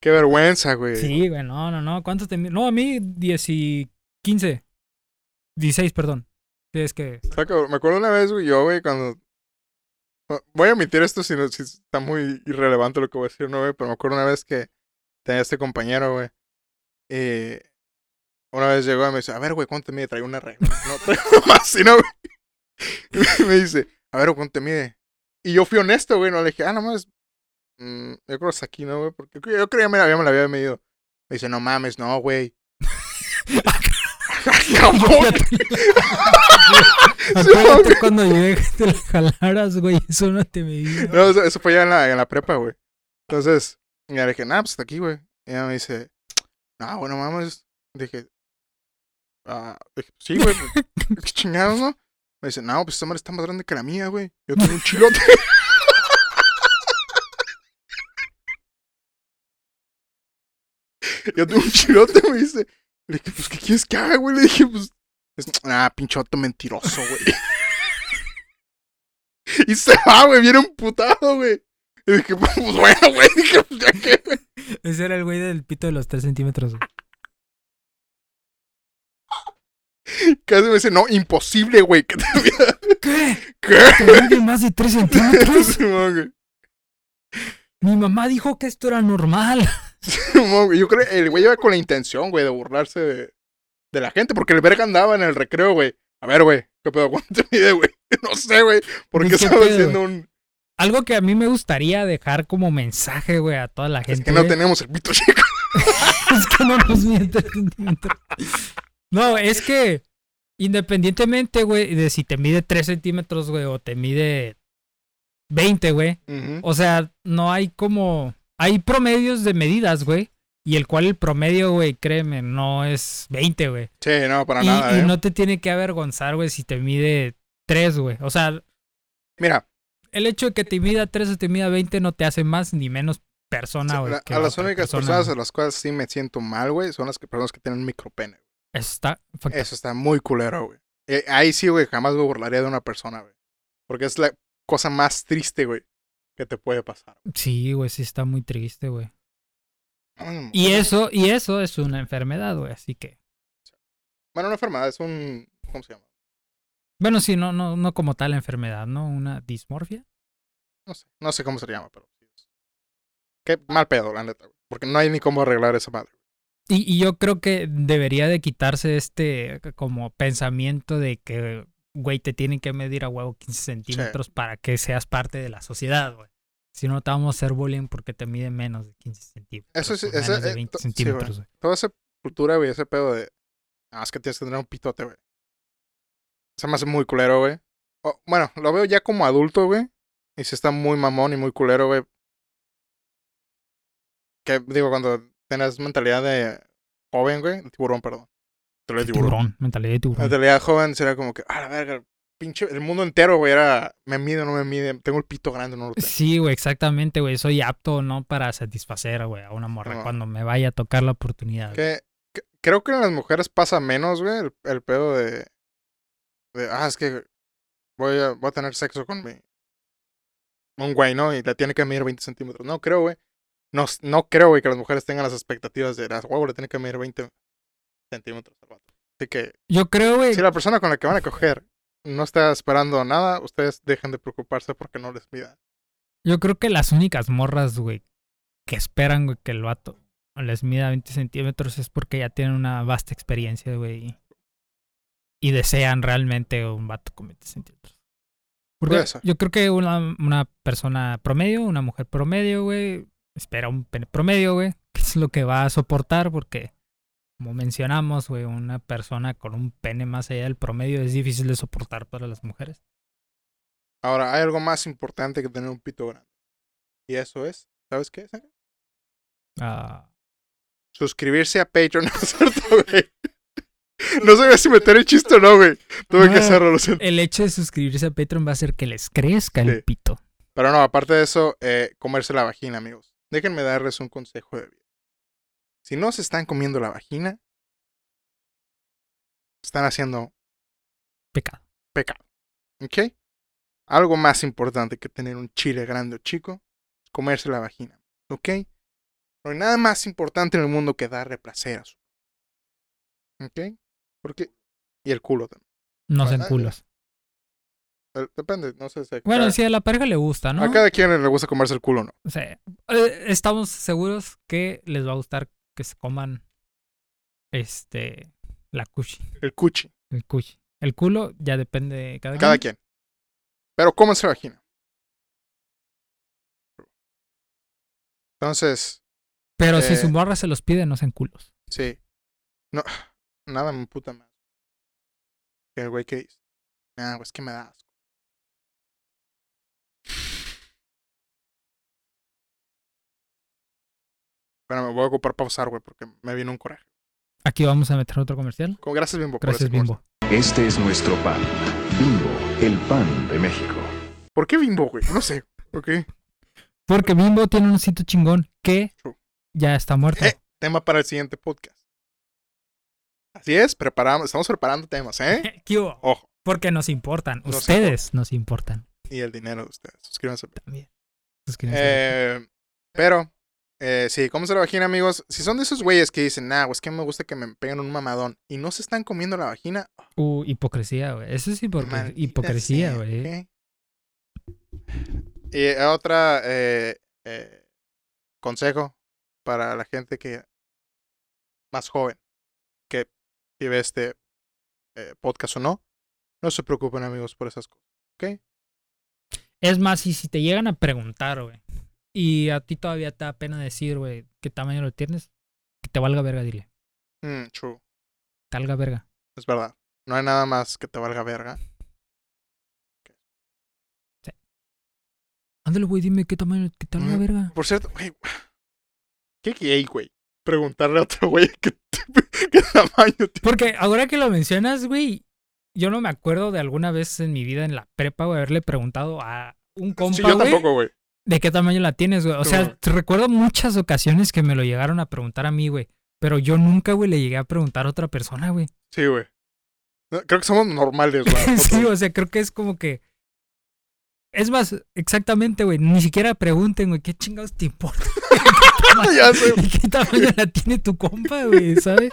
Qué vergüenza, güey. Sí, güey, no, no, no. ¿Cuántos te mi- No, a mí 10 y 15. 16, perdón. Es que. Me acuerdo una vez, güey, yo, güey, cuando. Voy a omitir esto si, no- si está muy irrelevante lo que voy a decir, ¿no, güey? Pero me acuerdo una vez que tenía este compañero, güey. Y una vez llegó y me dice, a ver, güey, ¿cuánto te mide? Traigo una regla. No, traigo más, ¿sí, no, güey? Me dice, a ver, ¿cuánto te mide? Y yo fui honesto, güey, no le dije, ah, nomás. mm, yo creo que es aquí, ¿no, güey? Porque yo creía que me la había, me la había medido. Me dice, no mames, no, güey. Acuérdate cuando llegué que te la jalaras, güey. Eso no te medía. No, eso, eso fue ya en la, en la prepa, güey. Entonces, ya le dije, nah, pues hasta aquí, güey. Y ella me dice, no, bueno, mames. Dije, ah, dije, sí, güey, pues, qué chingados, ¿no? Me dice, no, pues esta madre está más grande que la mía, güey. Yo tengo un chilote. Yo tengo un chilote, me dice. Le dije, pues, ¿qué quieres que haga, güey? Le dije, pues, es, ah, pinchoto mentiroso, güey. y se va, güey, viene emputado, güey. Y dije, pues, bueno, güey, dije, pues, ya que, güey. Ese era el güey del pito de los 3 centímetros. güey. Casi me dice, no, imposible, güey, que te ¿Qué? ¿Qué? ¿Te mide más de 3 centímetros? Simón, güey. Mi mamá dijo que esto era normal. Simón, güey. Yo creo que el güey iba con la intención, güey, de burlarse de, de la gente, porque el verga andaba en el recreo, güey. A ver, güey, ¿qué pedo? ¿Cuánto te mide, güey? No sé, güey. ¿Por Ni qué qué estaba pedo, haciendo un. Algo que a mí me gustaría dejar como mensaje, güey, a toda la gente. Es que no tenemos el pito chico. es que no nos mide 3 centímetros. No, es que independientemente, güey, de si te mide 3 centímetros, güey, o te mide 20, güey. O sea, no hay como. Hay promedios de medidas, güey. Y el cual el promedio, güey, créeme, no es 20, güey. Sí, no, para Y, nada, y eh. no te tiene que avergonzar, güey, si te mide 3, güey. O sea, Mira, el hecho de que te mida 3 o te mida 20 no te hace más ni menos persona, güey. a la las únicas persona, personas a las cuales sí me siento mal, güey, son las que, personas que tienen micropene. Está. fuck- Eso está muy culero, güey. Eh, ahí sí, güey, jamás me burlaría de una persona, güey. Porque es la cosa más triste, güey, que te puede pasar. Sí, güey, sí está muy triste, güey. Mm, Y eso, y eso es una enfermedad, güey. Así que. Bueno, una enfermedad, es un... ¿Cómo se llama? Bueno, sí, no, no, no como tal enfermedad, ¿no? Una dismorfia. No sé, no sé cómo se llama, pero... Qué mal pedo, la neta, güey. Porque no hay ni cómo arreglar esa madre. Y, y yo creo que debería de quitarse este como pensamiento de que, güey, te tienen que medir a huevo 15 centímetros para que seas parte de la sociedad, güey. Si no, te vamos a hacer bullying porque te mide menos de 15 centímetros. Eso sí, menos de eh, 20 to- sí, centímetros, güey. Toda esa cultura, güey, ese pedo de... Ah, es que tienes que tener un pitote, güey. Se me hace muy culero, güey. Bueno, lo veo ya como adulto, güey. Y se está muy mamón y muy culero, güey. Que, digo, cuando tenés mentalidad de joven, güey. Tiburón, perdón. Mentalidad de tiburón. tiburón, mentalidad de tiburón. Mentalidad joven sería como que, ah, la verga, pinche... El mundo entero, güey, era... Me mide o no me mide. Tengo el pito grande o no lo tengo. Sí, güey, exactamente, güey. Soy apto, ¿no? Para satisfacer, güey, a una morra No. cuando me vaya a tocar la oportunidad. güey. Que, que- creo que en las mujeres pasa menos, güey, el, el pedo de, de, ah, es que voy a, voy a tener sexo con mi, un güey, ¿no? Y le tiene que medir 20 centímetros. No, creo, güey. No, no creo, güey, que las mujeres tengan las expectativas de las huevo le tiene que medir 20 centímetros al vato. Así que, Yo creo, güey. si la persona con la que van a coger no está esperando nada, ustedes dejen de preocuparse porque no les mida. Yo creo que las únicas morras, güey, que esperan, güey, que el vato les mida 20 centímetros es porque ya tienen una vasta experiencia, güey. Y, desean realmente un vato con 20 centímetros. Porque yo creo que una, una persona promedio, una mujer promedio, güey, espera un pene promedio, güey, que es lo que va a soportar porque, como mencionamos, güey, una persona con un pene más allá del promedio es difícil de soportar para las mujeres. Ahora, hay algo más importante que tener un pito grande. Y eso es, ¿sabes qué? Ah, Suscribirse a Patreon, ¿no güey? No sabía si meter el chiste o no, güey. Tuve que No. hacerlo, lo siento. el hecho de suscribirse a Patreon va a hacer que les crezca el Sí. pito. Pero no, aparte de eso, eh, comerse la vagina, amigos. Déjenme darles un consejo de vida. Si no se están comiendo la vagina, están haciendo Pecado. pecado. ¿Ok? Algo más importante que tener un chile grande o chico es comerse la vagina. ¿Ok? No hay nada más importante en el mundo que darle placer a su. ¿Ok? Porque. Y el culo también. No sean culos. Eh, Depende, no sé si. Bueno, cada- si a la pareja le gusta, ¿no? A cada quien le gusta comerse el culo, ¿no? O sea, eh, estamos seguros que les va a gustar que se coman este la cuchi, El cuchi. el cuchi. El culo ya depende de cada, Cada quien. quien. Pero cómense la vagina. Entonces, Pero si Eh, su morra se los pide, no sean culos. sí. No, nada me puta más. El güey que dice. Nah, güey, es que me da asco. Bueno, me voy a ocupar pausar, güey, porque me vino un coraje. Aquí vamos a meter otro comercial. Como, gracias, Bimbo. por Gracias, comercial. Bimbo. Este es nuestro pan. Bimbo, el pan de México. ¿Por qué Bimbo, güey? No sé. ¿Ok? Porque Bimbo tiene un osito chingón que True. ya está muerto. Eh, tema para el siguiente podcast. Así es, preparamos, estamos preparando temas, ¿eh? ¿Qué hubo? Ojo. Porque nos importan. Nos Ustedes nos importan Y el dinero de ustedes. Suscríbanse. también. Suscríbanse. Eh, pero, eh, sí, cómense la vagina, amigos. Si son de esos güeyes que dicen, nah, es que me gusta que me peguen un mamadón y no se están comiendo la vagina, Uh, hipocresía, güey. Eso es hipocre- maldita hipocresía, güey. Y otra eh, eh, consejo para la gente que más joven que, que ve este eh, podcast o no, no se preocupen, amigos, por esas cosas. ¿Ok? Es más, y si te llegan a preguntar, güey, y a ti todavía te da pena decir, güey, qué tamaño lo tienes, que te valga verga, dile. Mm, true. Te valga verga. Es verdad. No hay nada más que te valga verga. Ándale, güey, dime qué tamaño, qué te valga Mm. verga. Por cierto, güey. ¿Qué gay, güey? Preguntarle a otro güey qué, qué tamaño tiene. Porque ahora que lo mencionas, güey, yo no me acuerdo de alguna vez en mi vida en la prepa, güey, haberle preguntado a un compa, Sí, yo güey, tampoco, güey. De qué tamaño la tienes, güey. O sea, Ujú. te recuerdo muchas ocasiones que me lo llegaron a preguntar a mí, güey. Pero yo nunca, güey, le llegué a preguntar a otra persona, güey. Sí, güey. Creo que somos normales, güey. sí, o sea, creo que es como que. Es más, exactamente, güey. Ni siquiera pregunten, güey, ¿qué chingados te importa? ya sé. ¿Y qué tamaño la tiene tu compa, güey? ¿Sabes?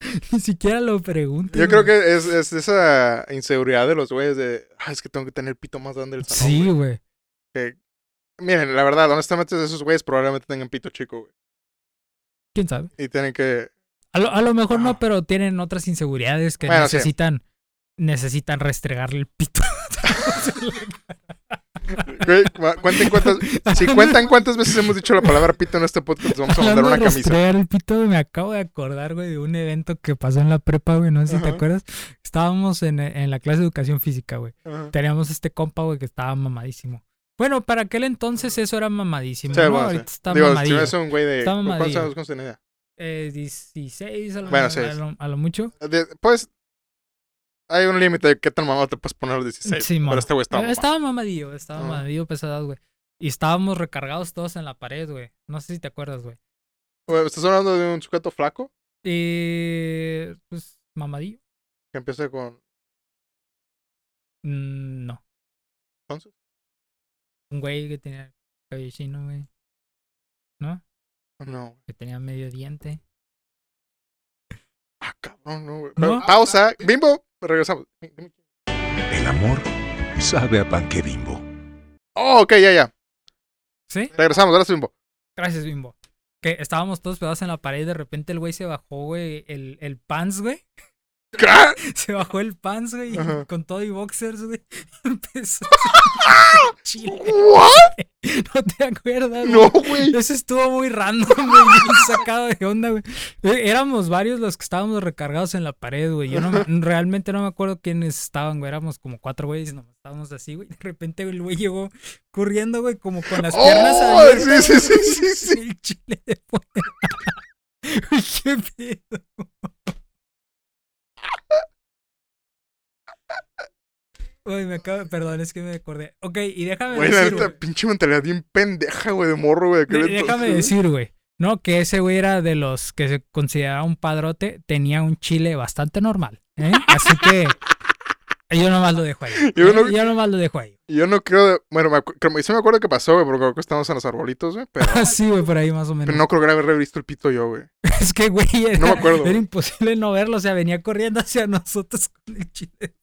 Ni siquiera lo pregunten. Yo creo que es, es esa inseguridad de los güeyes de, "Ah, es que tengo que tener el pito más grande del salón. Sí, güey". güey. Que- Miren, la verdad, honestamente, esos güeyes probablemente tengan pito chico, güey. ¿Quién sabe? Y tienen que. A lo, a lo mejor no, pero tienen otras inseguridades que Bueno, sí. necesitan. Necesitan restregarle el pito. Güey, cu- cuenten cuántas. Si cuentan cuántas veces hemos dicho la palabra pito en este podcast, vamos a mandar una camisa. el pito, me acabo de acordar, güey, de un evento que pasó en la prepa, güey. No sé si te acuerdas. Estábamos en, en la clase de educación física, güey. Teníamos este compa, güey, que estaba mamadísimo. Bueno, para aquel entonces eso era mamadísimo, Sí, ¿no? bueno, sí. Ahorita está Digo, mamadillo. es un güey de. Está ¿Cuántos años tenía? Eh, 16 a lo, Bueno, a sí. lo- a lo mucho. De- pues. Hay un límite de qué tan mamado te puedes poner los 16. Sí, pero este güey estaba. Eh, mamado. Estaba mamadillo, estaba Ah. mamadillo pesado, güey. Y estábamos recargados todos en la pared, güey. No sé si te acuerdas, güey. ¿Estás hablando de un sujeto flaco? Y pues mamadillo. Que empieza con. Mm, no. Entonces. Un güey que tenía cabello chino, güey. ¿no? No. Que tenía medio diente. Ah, cabrón, no, güey. Pausa. Bimbo, regresamos. El amor sabe a pan que bimbo. Oh, ok, ya, ya. ¿Sí? Regresamos, sí, Bimbo. Gracias, Bimbo. Que estábamos todos pegados en la pared y de repente el güey se bajó, güey, el, el pants, güey. ¿Qué? Se bajó el pants, güey, y Ajá. con todo y boxers, güey. Empezó. ¿What? ¿No te acuerdas? güey? No, güey. Eso estuvo muy random, güey. sacado de onda, güey. Eh, Éramos varios los que estábamos recargados en la pared, güey. Yo no me- realmente no me acuerdo quiénes estaban, güey. Éramos como cuatro güeyes, nomás estábamos así, güey. De repente el güey llegó corriendo, güey, como con las piernas Oh, abiertas. sí, sí, sí, sí, sí. El chile de fuera. ¿Qué pedo? Güey, me acabo, perdón, es que me acordé. Ok, y déjame Güey, la decir, neta, güey. pinche mentalidad bien pendeja, güey, de morro, güey. de Déjame decir, güey. No, que ese güey era de los que se consideraba un padrote, tenía un chile bastante normal. ¿eh? Así que yo nomás lo dejo ahí. Yo ¿eh? no- Yo nomás lo dejo ahí. Yo no creo. Bueno, me, creo- sí me acuerdo que pasó, güey, porque creo que estábamos en los arbolitos, güey. Pero, Sí, güey, por ahí más o menos. pero no creo que haber visto el pito yo, güey. Es que, güey, era, No me acuerdo, era imposible no verlo. O sea, venía corriendo hacia nosotros con el chile.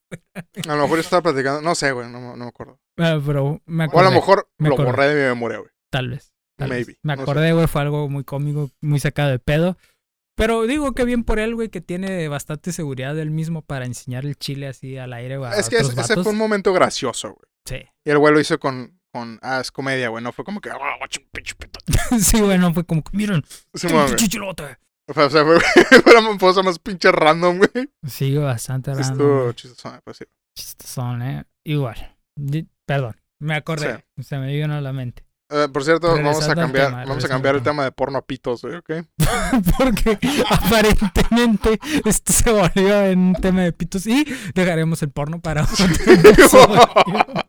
A lo mejor yo estaba platicando. No sé, güey, no, me- no me acuerdo. Bueno, pero me O a lo mejor me lo borré de mi memoria, güey. Tal vez. tal vez. Maybe, Me no sé. acordé, güey, fue algo muy cómico, muy sacado de pedo. Pero digo que bien por él, güey, que tiene bastante seguridad él mismo para enseñar el chile así al aire, güey. Es que otros ese, vatos. fue un momento gracioso, güey. Sí. Y el güey lo hizo con. con ah, es comedia, güey. No fue como que. "Ah, guacho, pinche pito". sí, güey, no fue como que, miren, Sí, O sea, fue, fue la más pinche random, güey. Sí, bastante random. Estuvo güey. chistoso, pues sí. Chistosón, eh. Igual. Perdón, me acordé. Se me vino a la mente. Eh, por cierto, vamos a cambiar, tema, vamos a cambiar el tema de porno a pitos, güey, ¿ok? Porque aparentemente esto se volvió en un tema de pitos y dejaremos el porno para otro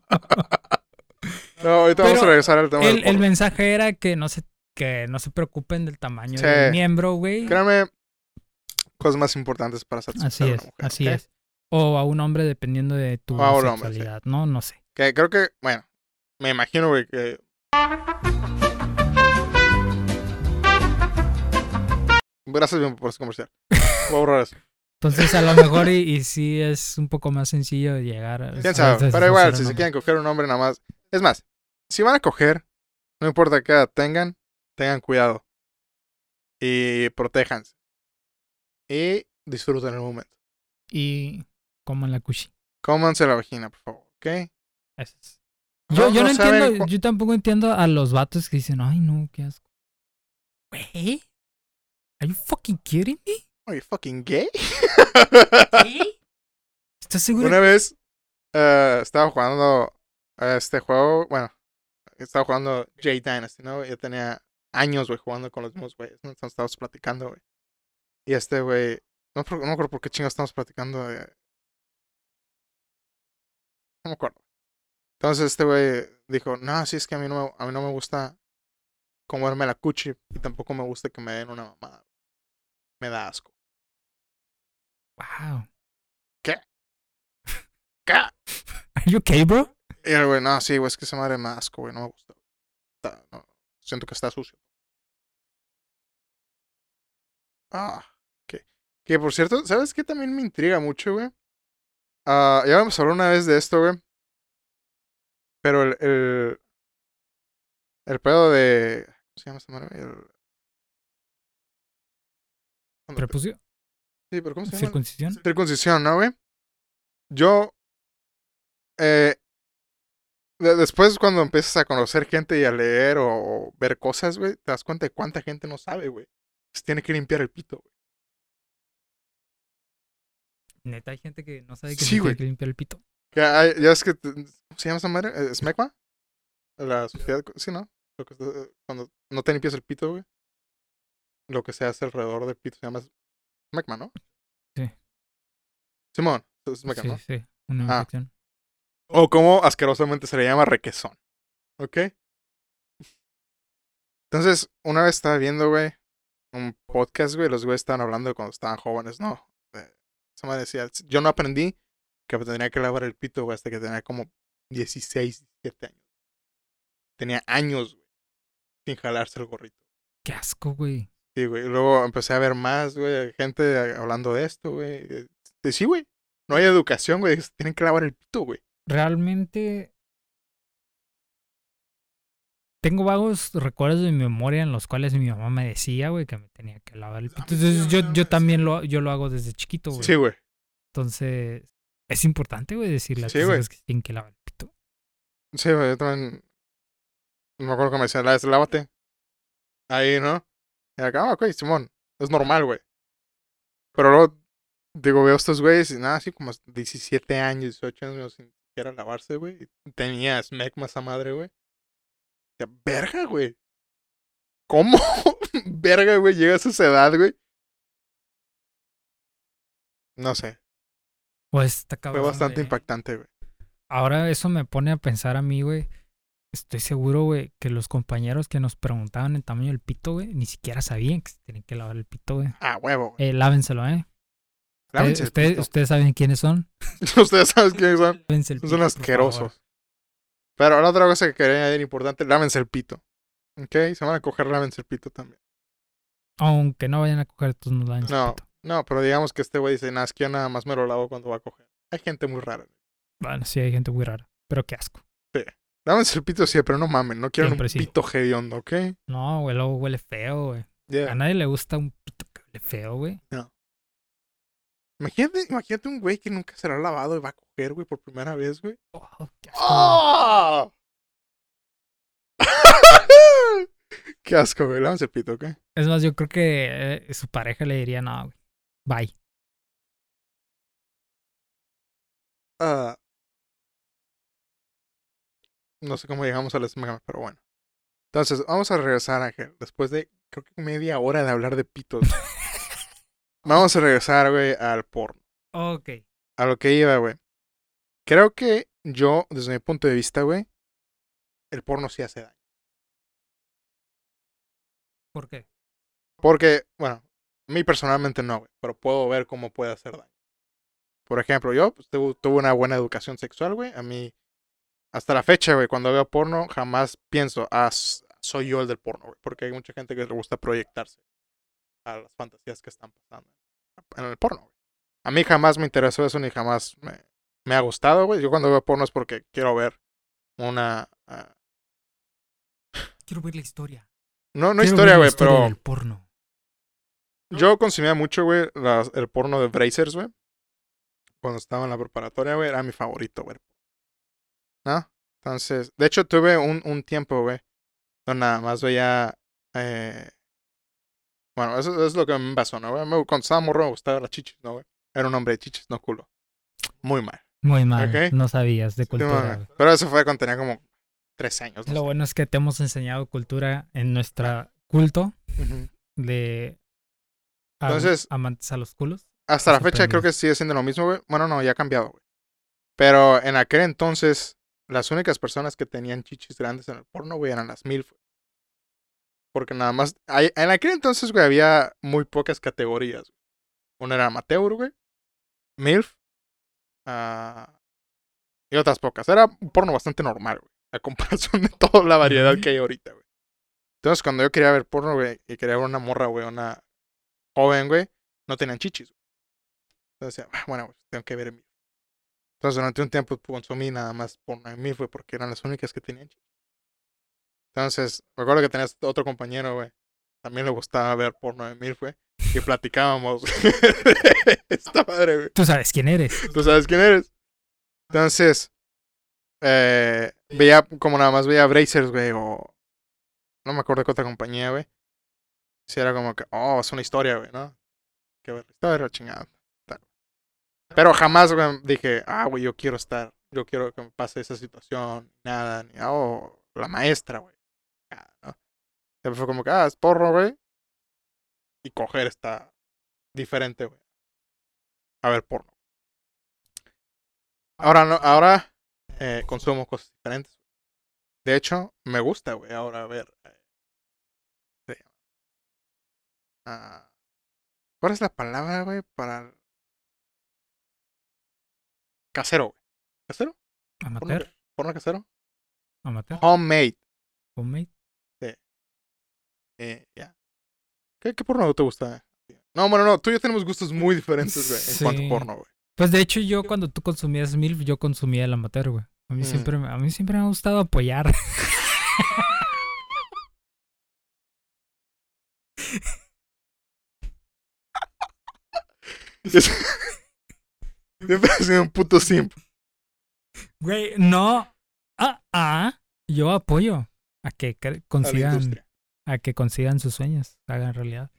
no, ahorita vamos a regresar al tema del el, el porno. mensaje era que no se, que no se preocupen del tamaño Sí. del miembro, güey. Créanme, cosas más importantes para satisfacer Así a una es, mujer, así es. O a un hombre dependiendo de tu O hombre, sexualidad, ¿no? No sé. Que creo que, bueno, me imagino, güey, que... Gracias bien por ese comercial. Voy a borrar eso. Entonces a lo mejor y, y sí es un poco más sencillo llegar a... Quién a pero igual, si se quieren coger un hombre nada más. Es más, si van a coger, no importa qué edad tengan, tengan cuidado. Y protéjanse. Y disfruten el momento. Y como en la cuchi. Cómanse la vagina, por favor, ¿ok? No, Yo, yo no no, saben entiendo, yo tampoco entiendo a los vatos que dicen, ay no, qué asco. Güey, ¿Are you fucking kidding me? Are you fucking gay? ¿Estás seguro? Una vez eh, estaba jugando a este juego, bueno, estaba jugando J Dynasty, ¿no? Yo tenía años, güey, jugando con los mismos güeyes, ¿no? Entonces estábamos platicando, güey. Y este güey, no, me acuerdo por qué chingados estamos platicando. No me acuerdo. Entonces este güey dijo, no, sí, es que a mí no me, a mí no me gusta comerme la cuchi y tampoco me gusta que me den una mamada. Me da asco. Wow. ¿Qué? Are you okay, bro? Y el güey, no, sí, güey, es que esa madre me da asco, güey, no me gusta. Está- no, siento que está sucio. Ah, que, que por cierto, ¿sabes qué también me intriga mucho, güey? Ah, ya vamos a hablar una vez de esto, güey. Pero el, el, el pedo de, ¿cómo se llama esta madre? El, sí, pero ¿cómo se llama? ¿Circuncisión? Circuncisión, ¿no, güey? Yo. Eh, de- después, cuando empiezas a conocer gente y a leer o, o ver cosas, güey, te das cuenta de cuánta gente no sabe, güey. Se tiene que limpiar el pito, güey. Neta, hay gente que no sabe que Sí, se tiene que limpiar el pito. Hay- ya es que. ¿Cómo se llama esa madre? Eh, ¿Smegma? La sociedad. Sí, ¿no? Lo que, está- cuando no te limpias el pito, güey. Lo que se hace alrededor del pito se llama Smegma, ¿no? Sí. Simón, es Smegma, Sí, ¿no? sí, una Ah. infección. O como asquerosamente se le llama requesón. ¿Ok? Entonces, una vez estaba viendo, güey, un podcast, güey, los güeyes estaban hablando de cuando estaban jóvenes, ¿no? Eh, Esa madre decía, yo no aprendí que tenía que lavar el pito, güey, hasta que tenía como 16, 17 años. Tenía años, güey, sin jalarse el gorrito. Qué asco, güey. Sí, güey. Y luego empecé a ver más, güey, gente hablando de esto, güey. Sí, güey. No hay educación, güey. se Tienen que lavar el pito, güey. Realmente. Tengo vagos recuerdos de mi memoria en los cuales mi mamá me decía, güey, que me tenía que lavar el pito. Entonces a yo, yo también lo, yo lo hago desde chiquito, güey. Sí, güey. Entonces, es importante, güey, decirle a Sí, tus que tienen que lavar el pito. Sí, güey. Yo también. No me acuerdo que me decían, "Lá- lávate. Ahí, ¿no? Y acá, ah, ok, Simón. Es normal, güey. Pero luego, digo, veo a estos güeyes y nada, así como 17 años, 18 años sin siquiera lavarse, güey. y Tenía smegma esa madre, güey. Verga, güey. ¿Cómo? verga, güey, llegas a esa edad, güey. No sé, Pues está fue cabrón. bastante güey. impactante, güey. Ahora eso me pone a pensar a mí, güey. Estoy seguro, güey, que los compañeros que nos preguntaban el tamaño del pito, güey, ni siquiera sabían que se tienen que lavar el pito, güey. Ah, huevo. güey. Eh, lávenselo, ¿eh? Lávense el Ustedes, pito. ustedes saben quiénes son. Ustedes saben quiénes son. Lávense el pito, Son asquerosos. Pero la otra cosa que quería añadir importante, lávense el pito. ¿Ok? Se van a coger, lávense el pito también. Aunque no vayan a coger tus no lávense el No, pito. no, pero digamos que este güey dice, nada, es que yo nada más me lo lavo cuando va a coger. Hay gente muy rara. Bueno, sí, hay gente muy rara. Pero qué asco. Lávense el pito siempre, no mamen, no quieren Siempre un sí. pito hediondo, ¿ok? No, güey, luego huele feo, güey. Yeah. A nadie le gusta un pito que huele feo, güey. Imagínate, imagínate un güey que nunca se lo ha lavado y va a coger, güey, por primera vez, güey. Oh, qué asco, güey. ¡Ah! Qué asco, güey. El pito, ¿ok? Es más, yo creo que eh, su pareja le diría, no, güey. Bye. Ah. no sé cómo llegamos a las megas, pero bueno. Entonces, vamos a regresar, Ángel. Después de, creo que media hora de hablar de pitos. vamos a regresar, güey, al porno. Ok. A lo que iba, güey. Creo que yo, desde mi punto de vista, güey, el porno sí hace daño. ¿Por qué? Porque, bueno, a mí personalmente no, güey, pero puedo ver cómo puede hacer daño. Por ejemplo, yo pues, tuve, tuve una buena educación sexual, güey. A mí, hasta la fecha, güey, cuando veo porno, jamás pienso, ah, soy yo el del porno, güey. Porque hay mucha gente que le gusta proyectarse a las fantasías que están pasando en el porno, güey. A mí jamás me interesó eso ni jamás me, me ha gustado, güey. Yo cuando veo porno es porque quiero ver una... ah, Quiero ver la historia. no, no Quiero historia, güey, pero... del porno. Yo consumía mucho, güey, el porno de Brazers, güey. Cuando estaba en la preparatoria, güey, era mi favorito, güey. ¿No? Entonces, de hecho, tuve un, un tiempo, güey, donde nada más veía. Eh... Bueno, eso, es lo que me pasó, ¿no, güey? Cuando estaba morro me gustaban las chichis, ¿no, güey? Era un hombre de chichis, no culo. Muy mal. Muy mal. Ok. No sabías de cultura. Pero eso fue cuando tenía como tres años. no Lo bueno es que te hemos enseñado cultura en nuestra culto de Entonces- amantes a los culos. Hasta la fecha creo que sigue siendo lo mismo, güey. Bueno, no, ya ha cambiado, güey. Pero en aquel entonces, las únicas personas que tenían chichis grandes en el porno, güey, eran las MILF. güey. Porque nada más. hay- en aquel entonces, güey, había muy pocas categorías. güey. Una era amateur, güey. MILF. ah, y otras pocas. Era un porno bastante normal, güey. A comparación de toda la variedad que hay ahorita, güey. Entonces, cuando yo quería ver porno, güey, y quería ver una morra, güey, una joven, güey, no tenían chichis. güey. Entonces, "Ah, bueno, pues, tengo que ver MILF. Entonces, durante un tiempo consumí nada más porno en MILF, güey, porque eran las únicas que tenían chichis. Entonces, recuerdo que tenías otro compañero, güey. También le gustaba ver porno en MILF, güey. Y platicábamos. Esta madre, güey. Tú sabes quién eres. ¿Tú sabes quién eres? Entonces, eh, veía, como nada más veía Brazers, güey, o no me acuerdo qué otra compañía, güey. Si era como que, oh, es una historia, güey, ¿no? Que ver historia, chingada. Pero jamás, güey, dije, ah, güey, yo quiero estar, yo quiero que me pase esa situación, nada, ni, oh, la maestra, güey. Siempre fue como que, ah, es porro, güey. Y coger está diferente, güey. A ver porno. Ahora no, ahora eh, consumo cosas diferentes. De hecho, me gusta, güey, ahora ver. eh. Ah, ¿Cuál es la palabra, güey, para casero, güey? ¿Casero? ¿Porno, Amateur. porno casero? Amateur. Homemade. Homemade. Eh, ya. ¿Qué, qué porno te gusta? No, bueno, no, tú y yo tenemos gustos muy diferentes, güey, en Sí. cuanto a porno, güey. Pues de hecho yo cuando tú consumías MILF, yo consumía el amateur, güey. A mí Mm. siempre, me- a mí siempre me ha gustado apoyar. Siempre has sido un puto simp. Güey, no. Ah, ah. Yo apoyo a que consigan. A que consigan sus sueños, hagan realidad.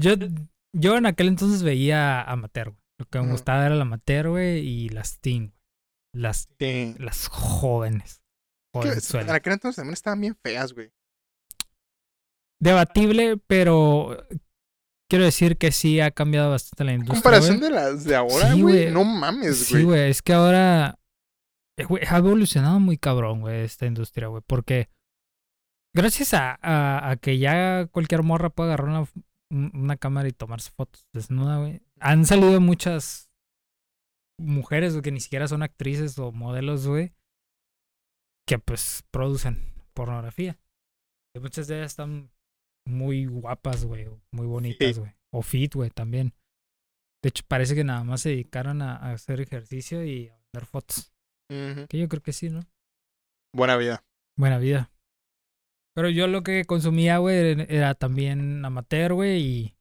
Yo, yo en aquel entonces veía amateur, güey. Lo que me gustaba era el amateur, güey, y las teen, güey. Las, Sí. las jóvenes. En aquel entonces también estaban bien feas, güey. Debatible, pero quiero decir que sí ha cambiado bastante la En industria. comparación güey. de las de ahora, Sí, güey. güey. No mames, Sí, güey. güey, es que ahora eh, güey, ha evolucionado muy cabrón, güey, esta industria, güey, porque gracias a, a, a que ya cualquier morra puede agarrar una, un- una cámara y tomarse fotos desnuda, güey, han salido muchas mujeres que ni siquiera son actrices o modelos, güey, que pues producen pornografía. Y muchas de ellas están muy guapas, güey, muy bonitas, Sí. güey, o fit, güey, también. De hecho, parece que nada más se dedicaron a, a hacer ejercicio y a vender fotos. Que yo creo que sí, ¿no? Buena vida. Buena vida. Pero yo lo que consumía, güey, era- también amateur, güey, y,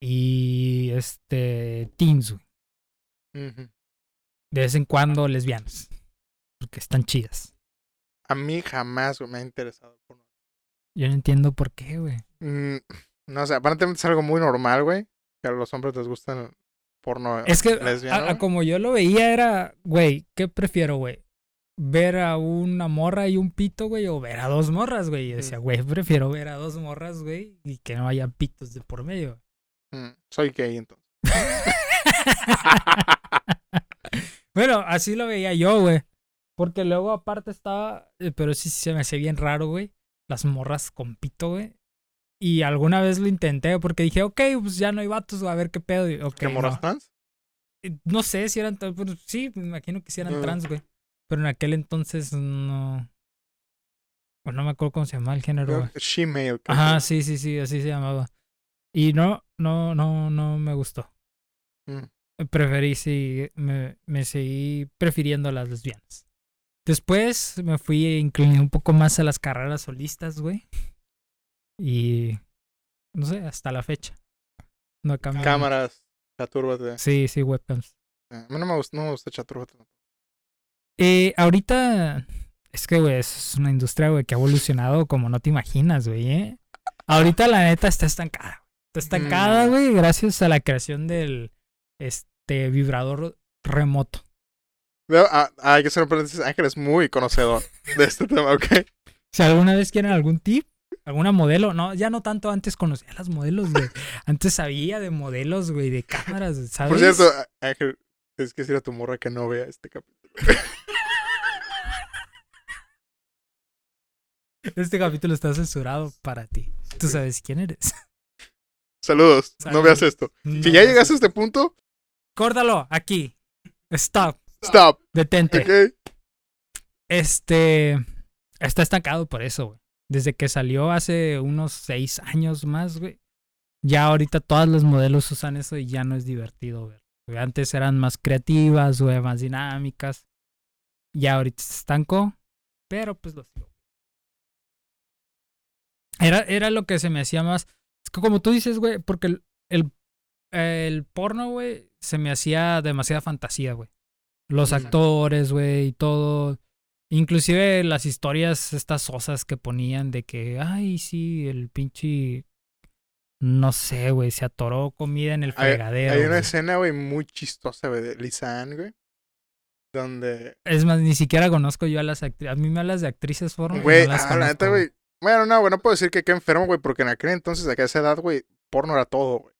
y este, teens, güey. De vez en cuando lesbianas. Porque están chidas. A mí jamás güey, me ha interesado porno. Yo no entiendo por qué, güey. Mm, no sé, aparentemente es algo muy normal, güey. Que a los hombres les gustan porno Es que, lesbiano. a- como yo lo veía, era, güey, ¿qué prefiero, güey? ¿Ver a una morra y un pito, güey? O ver a dos morras, güey. Y yo decía, güey, prefiero ver a dos morras, güey, y que no haya pitos de por medio. Mm, soy gay entonces. Bueno, así lo veía yo, güey. Porque luego aparte estaba, eh, pero sí se me hacía bien raro, güey. Las morras con pito, güey. Y alguna vez lo intenté porque dije, ok, pues ya no hay vatos, a ver qué pedo. Y, ok, ¿Qué morras no. trans? Eh, No sé si eran, trans, pero sí, me imagino que sí eran Mm. trans, güey. Pero en aquel entonces no. Pues no me acuerdo cómo se llamaba el género. She-male. Ajá, sí, sí, sí, así se llamaba. Y no, no, no, no me gustó. Mm. Preferí, sí, me, me seguí prefiriendo a las lesbianas. Después me fui incliné un poco más a las carreras solistas, güey. Y no sé, hasta la fecha. No he cambiado. Cámaras, chatúrbate. Sí, sí, webcams. A mí no me gusta, no me gusta chatúrbate. Eh, ahorita es que, güey, es una industria, güey, que ha evolucionado como no te imaginas, güey, ¿eh? Ahorita la neta está estancada. Está estancada, Mm. güey, gracias a la creación del este vibrador remoto. Ah, ah, hay que hacer un paréntesis. Ángel es muy conocedor de este tema, ¿ok? Si alguna vez quieren algún tip, alguna modelo, no, ya no tanto antes conocía las modelos, güey. Antes sabía de modelos, güey, de cámaras, ¿sabes? Por cierto, Ángel, es que decir a tu morra que no vea este capítulo. Este capítulo está censurado para ti. Tú sabes quién eres. Saludos, no veas esto. No, Si ya llegaste a este punto, Córdalo, aquí. Stop. stop, Detente. Este. Está estancado por eso, güey. Desde que salió hace unos seis años más, güey. Ya ahorita todas los modelos usan eso y ya no es divertido, güey. Antes eran más creativas, güey, más dinámicas. Ya ahorita se estancó. Pero pues lo sigo. Era, era lo que se me hacía más. Es que como tú dices, güey, porque el, el, el porno, güey, se me hacía demasiada fantasía, güey. Los actores, güey, y todo. Inclusive las historias, estas osas que ponían de que, ay, sí, el pinche. No sé, güey, se atoró comida en el Hay, fregadero. hay una escena, güey, muy chistosa, güey, de Lisanne, güey. Donde, Es más, ni siquiera conozco yo a las actrices. A mí me hablas de actrices y güey, no ah, la neta, güey. Bueno, no, güey, no puedo decir que qué enfermo, güey, porque en aquel entonces, a esa edad, güey, porno era todo, güey.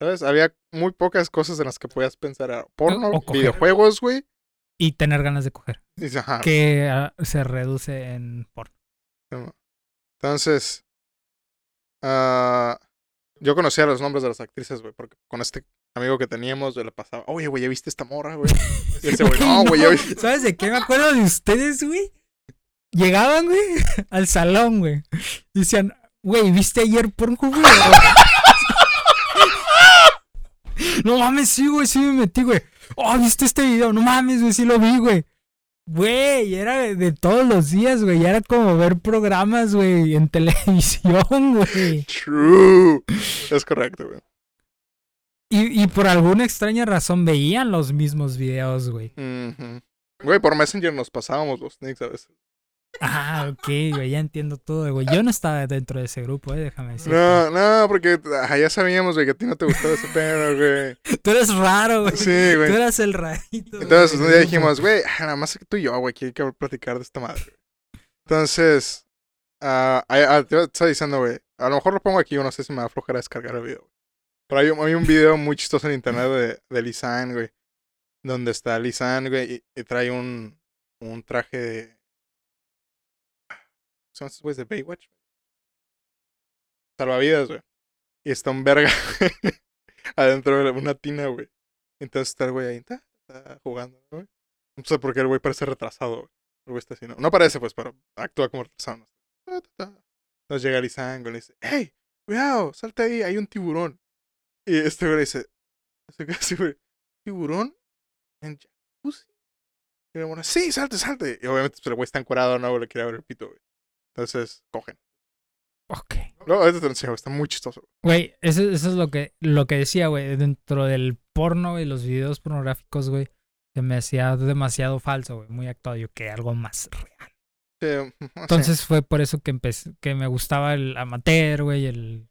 ¿Sabes? Había muy pocas cosas en las que podías pensar. Era porno, videojuegos, güey. Y tener ganas de coger. Ajá. Que ah, se reduce en porno. Entonces, ah, yo conocía los nombres de las actrices, güey, porque con este amigo que teníamos, yo le pasaba, oye, güey, ¿ya viste esta morra, güey? Y ese güey, no, güey, ya. ¿Sabes de qué me acuerdo de ustedes, güey? Llegaban, güey, al salón, güey. y Decían, güey, ¿viste ayer Pornhub, güey? No mames, sí, güey, sí me metí, güey. Oh, ¿viste este video? No mames, güey, sí lo vi, güey. Güey, era de, todos los días, güey. Era como ver programas, güey, en televisión, güey. True. Es correcto, güey. Y, y por alguna extraña razón veían los mismos videos, güey. Güey, por Messenger nos pasábamos los sneaks a veces. Ah, ok, güey, ya entiendo todo, güey. Yo no estaba dentro de ese grupo, eh, déjame decir. No, no, porque ajá, ya sabíamos, güey, que a ti no te gustaba ese pedo, güey. Tú eres raro, güey. Sí, Tú güey. eras el rarito. Entonces, un día dijimos, güey, nada más que tú y yo, güey, que hay que platicar de esta madre. güey. Entonces, ah, te estaba diciendo, güey, a lo mejor lo pongo aquí, o no sé si me va a aflojar a descargar el video. Pero hay un, hay un video muy chistoso en internet de, de güey, donde está Lisanne, güey, y, y trae un, un traje de... ¿Son estos güeyes de Baywatch? Salvavidas, güey. Y está un verga adentro de una tina, güey. Entonces está el güey ahí, ta, ta, jugando, ¿no, güey. No sé por qué el güey parece retrasado, güey. El güey está así, ¿no? No parece, pues, pero actúa como retrasado. Entonces llega Lisango y le dice, ¡Hey! Cuidado, salta ahí, hay un tiburón. Y este güey le dice, así, güey, ¿tiburón? ¿En jacuzzi? Y le pone, sí, salte, salte. Y obviamente pues, el güey está encuadrado, no, le quiere abrir el pito, güey. Entonces, cogen. Ok. No, lo enseño, está muy chistoso. Güey, eso, eso es lo que, lo que decía, güey. Dentro del porno y los videos pornográficos, güey, se me hacía demasiado falso, güey. Muy actuado. Yo que algo más real. Sí, sí. Entonces fue por eso que empecé, que me gustaba el amateur, güey, el,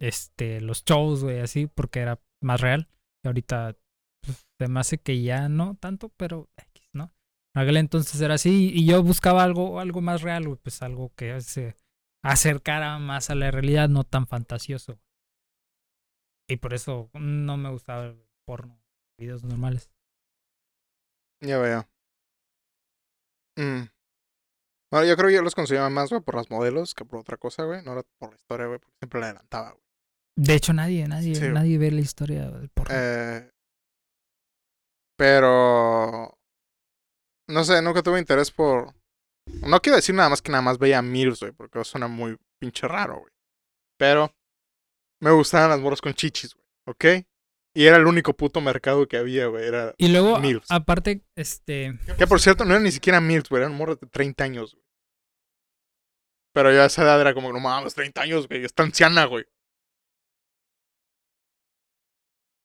este, los shows, güey, así, porque era más real. Y ahorita pues, se me hace que ya no tanto, pero. En aquel entonces era así y yo buscaba algo, algo más real, güey, pues algo que se acercara más a la realidad, no tan fantasioso. Y por eso no me gustaba el porno, videos normales. Ya veo. Mm. Bueno, yo creo que yo los consumía más, güey, por las modelos que por otra cosa, güey. No era por la historia, güey, porque siempre la adelantaba, güey. De hecho, nadie, nadie, Sí, nadie ve la historia del porno. Eh, pero... No sé, nunca tuve interés por... No quiero decir nada más que nada más veía Mills, güey, porque eso suena muy pinche raro, güey. Pero me gustaban las morras con chichis, güey, ¿ok? Y era el único puto mercado que había, güey. Era... Y luego, a- Milfs. aparte, este, Que por cierto, no eran ni siquiera Mills, güey, eran morras de 30 años, güey. Pero yo a esa edad era como, no mames, 30 años, güey, está anciana, güey.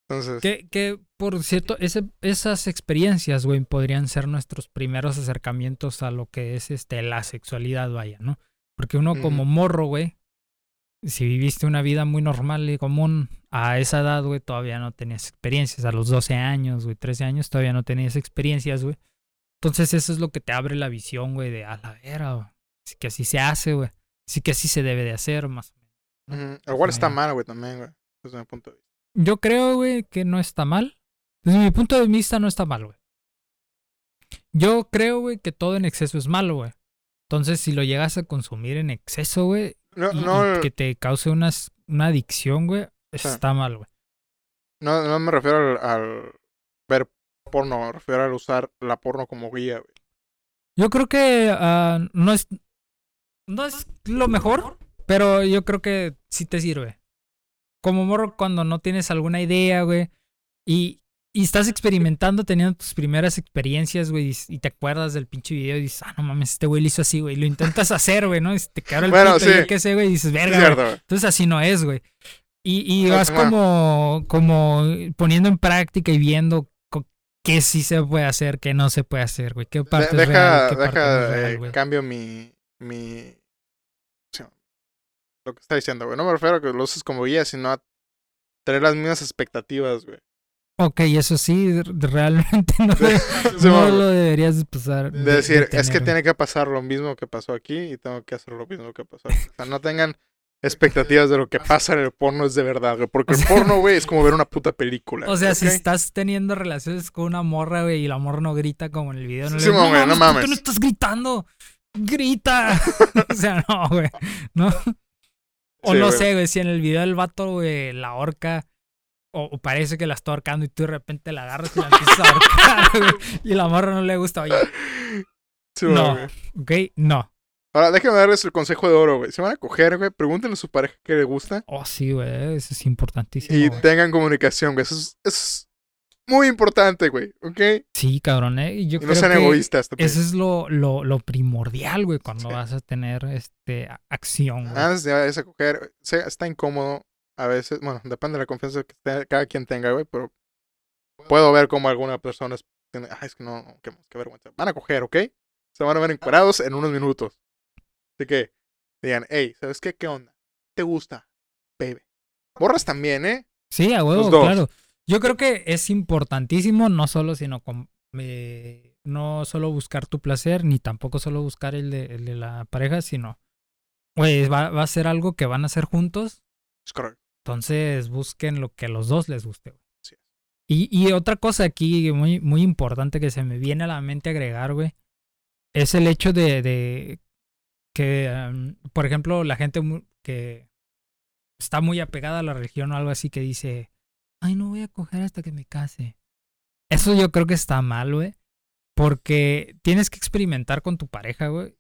Entonces, que, que por cierto, ese, esas experiencias, güey, podrían ser nuestros primeros acercamientos a lo que es este la sexualidad, vaya, ¿no? Porque uno como morro, güey, si viviste una vida muy normal y común a esa edad, güey, todavía no tenías experiencias. A los 12 años, güey, 13 años, todavía no tenías experiencias, güey. Entonces eso es lo que te abre la visión, güey, de a la vera, güey. Sí que así se hace, güey. Sí que así se debe de hacer, más o menos. igual está mal, güey, también, güey. Desde mi punto de vista. Yo creo, güey, que no está mal. Desde mi punto de vista, no está mal, güey. Yo creo, güey, que todo en exceso es malo, güey. Entonces, si lo llegas a consumir en exceso, güey, No, y, y no, que te cause unas, una adicción, güey, está mal, güey. no, no me refiero al, al ver porno, me refiero al usar la porno como guía, güey. Yo creo que ah, no es no es lo mejor, pero yo creo que sí te sirve. Como morro cuando no tienes alguna idea, güey, y, y estás experimentando, teniendo tus primeras experiencias, güey, y, y te acuerdas del pinche video y dices, ah, no mames, este güey lo hizo así, güey, y lo intentas hacer, güey, ¿no? Y te el Bueno, sí. qué sé, güey, y dices, Es verga, güey, cierto, güey. entonces así no es, güey. Y, y vas como, como poniendo en práctica y viendo qué sí se puede hacer, qué no se puede hacer, güey. Qué De- parte es deja, real, qué parte no deja, es real, eh, güey. cambio mi, mi, lo que está diciendo, güey. No me refiero a que lo uses como guía, sino a tener las mismas expectativas, güey. Ok, eso sí, realmente no, De- no lo deberías de pasar. de decir, es que tiene que pasar lo mismo que pasó aquí y tengo que hacer lo mismo que pasó aquí. O sea, no tengan expectativas de lo que pasa en el porno es de verdad, güey. Porque O el porno, güey, es como ver una puta película. O sea, si estás teniendo relaciones con una morra, güey, y la morra no grita como en el video, no le Sí, digas, güey, no ¿por qué mames". no estás gritando? ¡Grita! o sea, no, güey. ¿No? O Sí, no güey. sé, güey, si en el video el vato, güey, la horca, o, o parece que la está ahorcando y tú de repente la agarras y la empiezas a ahorcar, güey, y la morra no le gusta, oye, Sí, no, güey. ¿ok? No. Ahora, déjenme darles el consejo de oro, güey. Si van a coger, güey, pregúntenle a su pareja qué le gusta Oh, sí, güey. Eso es importantísimo. y güey. tengan comunicación, güey. Eso es, eso es muy importante, güey, ¿ok? Sí, cabrón, ¿eh? Yo Y no sean que egoístas también. Eso es lo, lo, lo primordial, güey, cuando Sí. vas a tener este acción, güey. Antes de a coger, está incómodo a veces. Bueno, depende de la confianza que te- cada quien tenga, güey, pero puedo ver como algunas personas tienen, ay, es que no, qué, qué vergüenza. Van a coger, ¿ok? Se van a ver encuerados en unos minutos. Así que digan, hey, ¿sabes qué? ¿Qué onda? ¿Te gusta? Baby. Borras también, ¿eh? Sí, a huevo, claro. Yo creo que es importantísimo, no solo, sino con, eh, no solo buscar tu placer, ni tampoco solo buscar el de, el de la pareja, sino, güey, va, va a ser algo que van a hacer juntos, Es correcto. entonces busquen lo que a los dos les guste, güey. Es. Y, y otra cosa aquí muy, muy importante que se me viene a la mente agregar, güey, es el hecho de, de que, um, por ejemplo, la gente que está muy apegada a la religión o algo así que dice, ay, no voy a coger hasta que me case. Eso yo creo que está mal, güey. Porque tienes que experimentar con tu pareja, güey.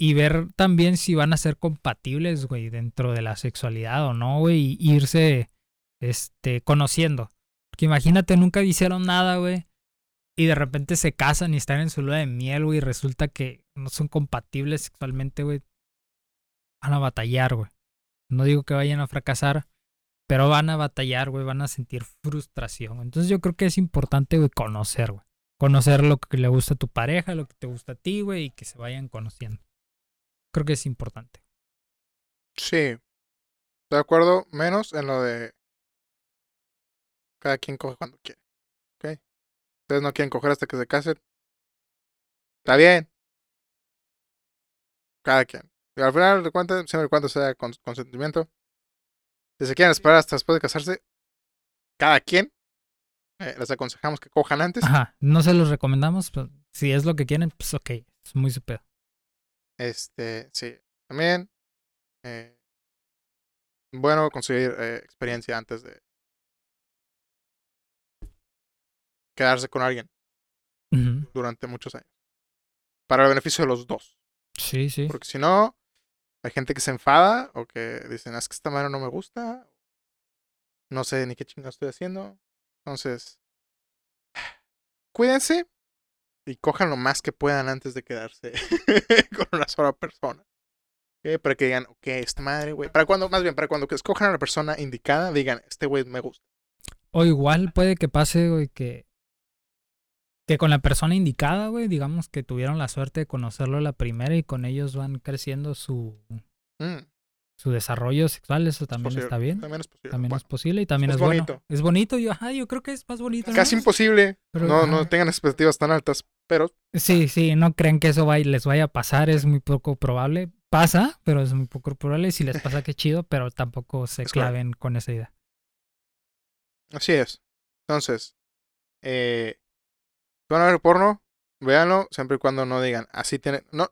Y ver también si van a ser compatibles, güey, dentro de la sexualidad o no, güey. Y irse, este, conociendo. Porque imagínate, nunca hicieron nada, güey. Y de repente se casan y están en su luna de miel, güey. Y resulta que no son compatibles sexualmente, güey. Van a batallar, güey. No digo que vayan a fracasar, pero van a batallar, güey. Van a sentir frustración. Entonces yo creo que es importante, güey, conocer, güey. Conocer lo que le gusta a tu pareja, lo que te gusta a ti, güey. Y que se vayan conociendo. Creo que es importante. Sí. De acuerdo, menos en lo de cada quien coge cuando quiere. ¿Ok? Ustedes no quieren coger hasta que se casen. Está bien. Cada quien. Y al final de cuentas, siempre y cuando sea con consentimiento. Si se quieren esperar hasta después de casarse, cada quien. eh, les aconsejamos que cojan antes. Ajá. No se los recomendamos, pero si es lo que quieren, pues ok. Es muy su pedo. Este, sí. También, eh, bueno conseguir eh, experiencia antes de quedarse con alguien durante muchos años. Para el beneficio de los dos. Sí, sí. Porque si no, hay gente que se enfada o que dicen, "Ah, es que esta mano no me gusta. No sé ni qué chingada estoy haciendo. Entonces, cuídense y cojan lo más que puedan antes de quedarse con una sola persona. ¿Ok? Para que digan, ok, esta madre, güey. Para cuando, más bien, para cuando escojan a la persona indicada, digan, este güey me gusta. O igual puede que pase, güey, que, que con la persona indicada, güey, digamos que tuvieron la suerte de conocerlo la primera y con ellos van creciendo su, Mm, su desarrollo sexual, eso también posible. está bien. También es posible. También Bueno, es posible y también es es, bueno. bonito. Es bonito, yo, ajá, yo creo que es más bonito. ¿no? casi imposible. Pero, no, no tengan expectativas tan altas, pero Sí, sí, no crean que eso vaya- les vaya a pasar, es muy poco probable. Pasa, pero es muy poco probable. Si les pasa, qué chido, pero tampoco se Es claven con esa idea. Así es. Entonces, eh, van a ver porno, véanlo siempre y cuando no digan, así tiene. No.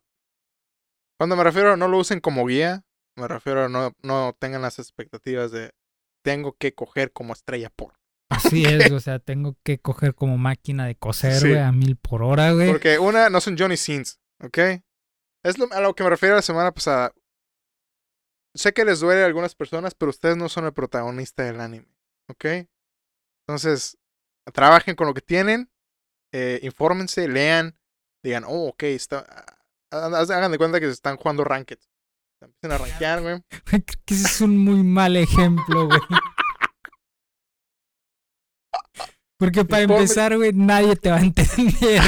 Cuando me refiero a no lo usen como guía, me refiero a no, no tengan las expectativas de tengo que coger como estrella porno. Así es, o sea, tengo que coger como máquina de coser, Sí. güey, a mil por hora, güey. Porque una, no son Johnny Sins, ¿ok? Es lo, a lo que me refiero la semana pasada. Sé que les duele a algunas personas, pero ustedes no son el protagonista del anime, ¿ok? Entonces, trabajen con lo que tienen, eh, infórmense, lean, digan, oh, ok, está, hagan de cuenta que se están jugando Ranked. Empiecen a rankear, güey. Creo que ese es un muy mal ejemplo, güey. Porque para Informe- empezar, güey, nadie te va a entender,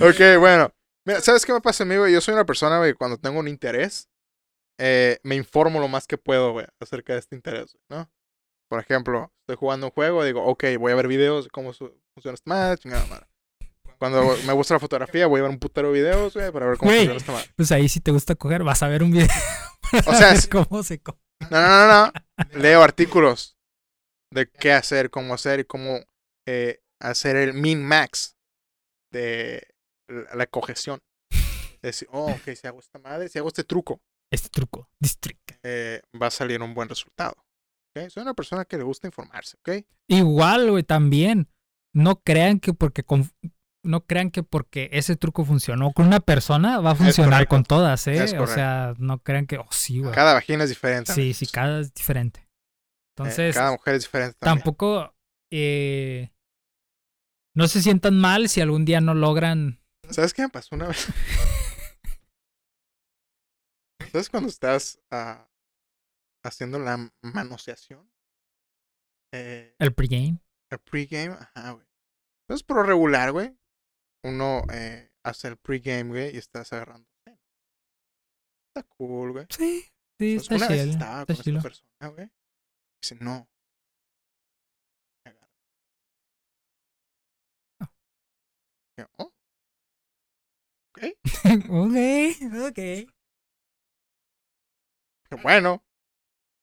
güey. ok, bueno. Mira, ¿sabes qué me pasa a mí, güey? Yo soy una persona, güey, cuando tengo un interés, eh, me informo lo más que puedo, güey, acerca de este interés, ¿no? Por ejemplo, estoy jugando un juego, digo, ok, voy a ver videos de cómo su- funciona esta madre, chingada madre. Cuando me gusta la fotografía, voy a ver un putero de videos, güey, para ver cómo funciona esta madre. Pues ahí si te gusta coger, vas a ver un video. O sea, es cómo se coge. No, no, no, no. Leo artículos de qué hacer, cómo hacer y cómo eh, hacer el min max de la, cojeción. Es decir, oh, ok, si hago esta madre, si hago este truco, Este truco, district. eh, va a salir un buen resultado. ¿ok? Soy una persona que le gusta informarse, ¿ok? Igual, güey, también. No crean que porque con- no crean que porque ese truco funcionó con una persona va a funcionar con todas, ¿eh? O sea, no crean que, oh, sí, güey. Cada vagina es diferente. Sí, sí, cada es diferente. Eh, Entonces, cada mujer es diferente. También. tampoco eh, no se sientan mal si algún día no logran. ¿Sabes qué me pasó una vez? ¿Sabes cuando estás ah, haciendo la manoseación? Eh, El pregame. El pregame, ajá, güey. Entonces, por lo regular, güey, uno eh, hace el pregame, güey, y estás agarrando. Está cool, güey. Sí, sí, Pues está una vez chido. estaba Está con chido. esta persona, güey. Dice, no. Ah. Yo, oh. Ok. ok, ok. Bueno.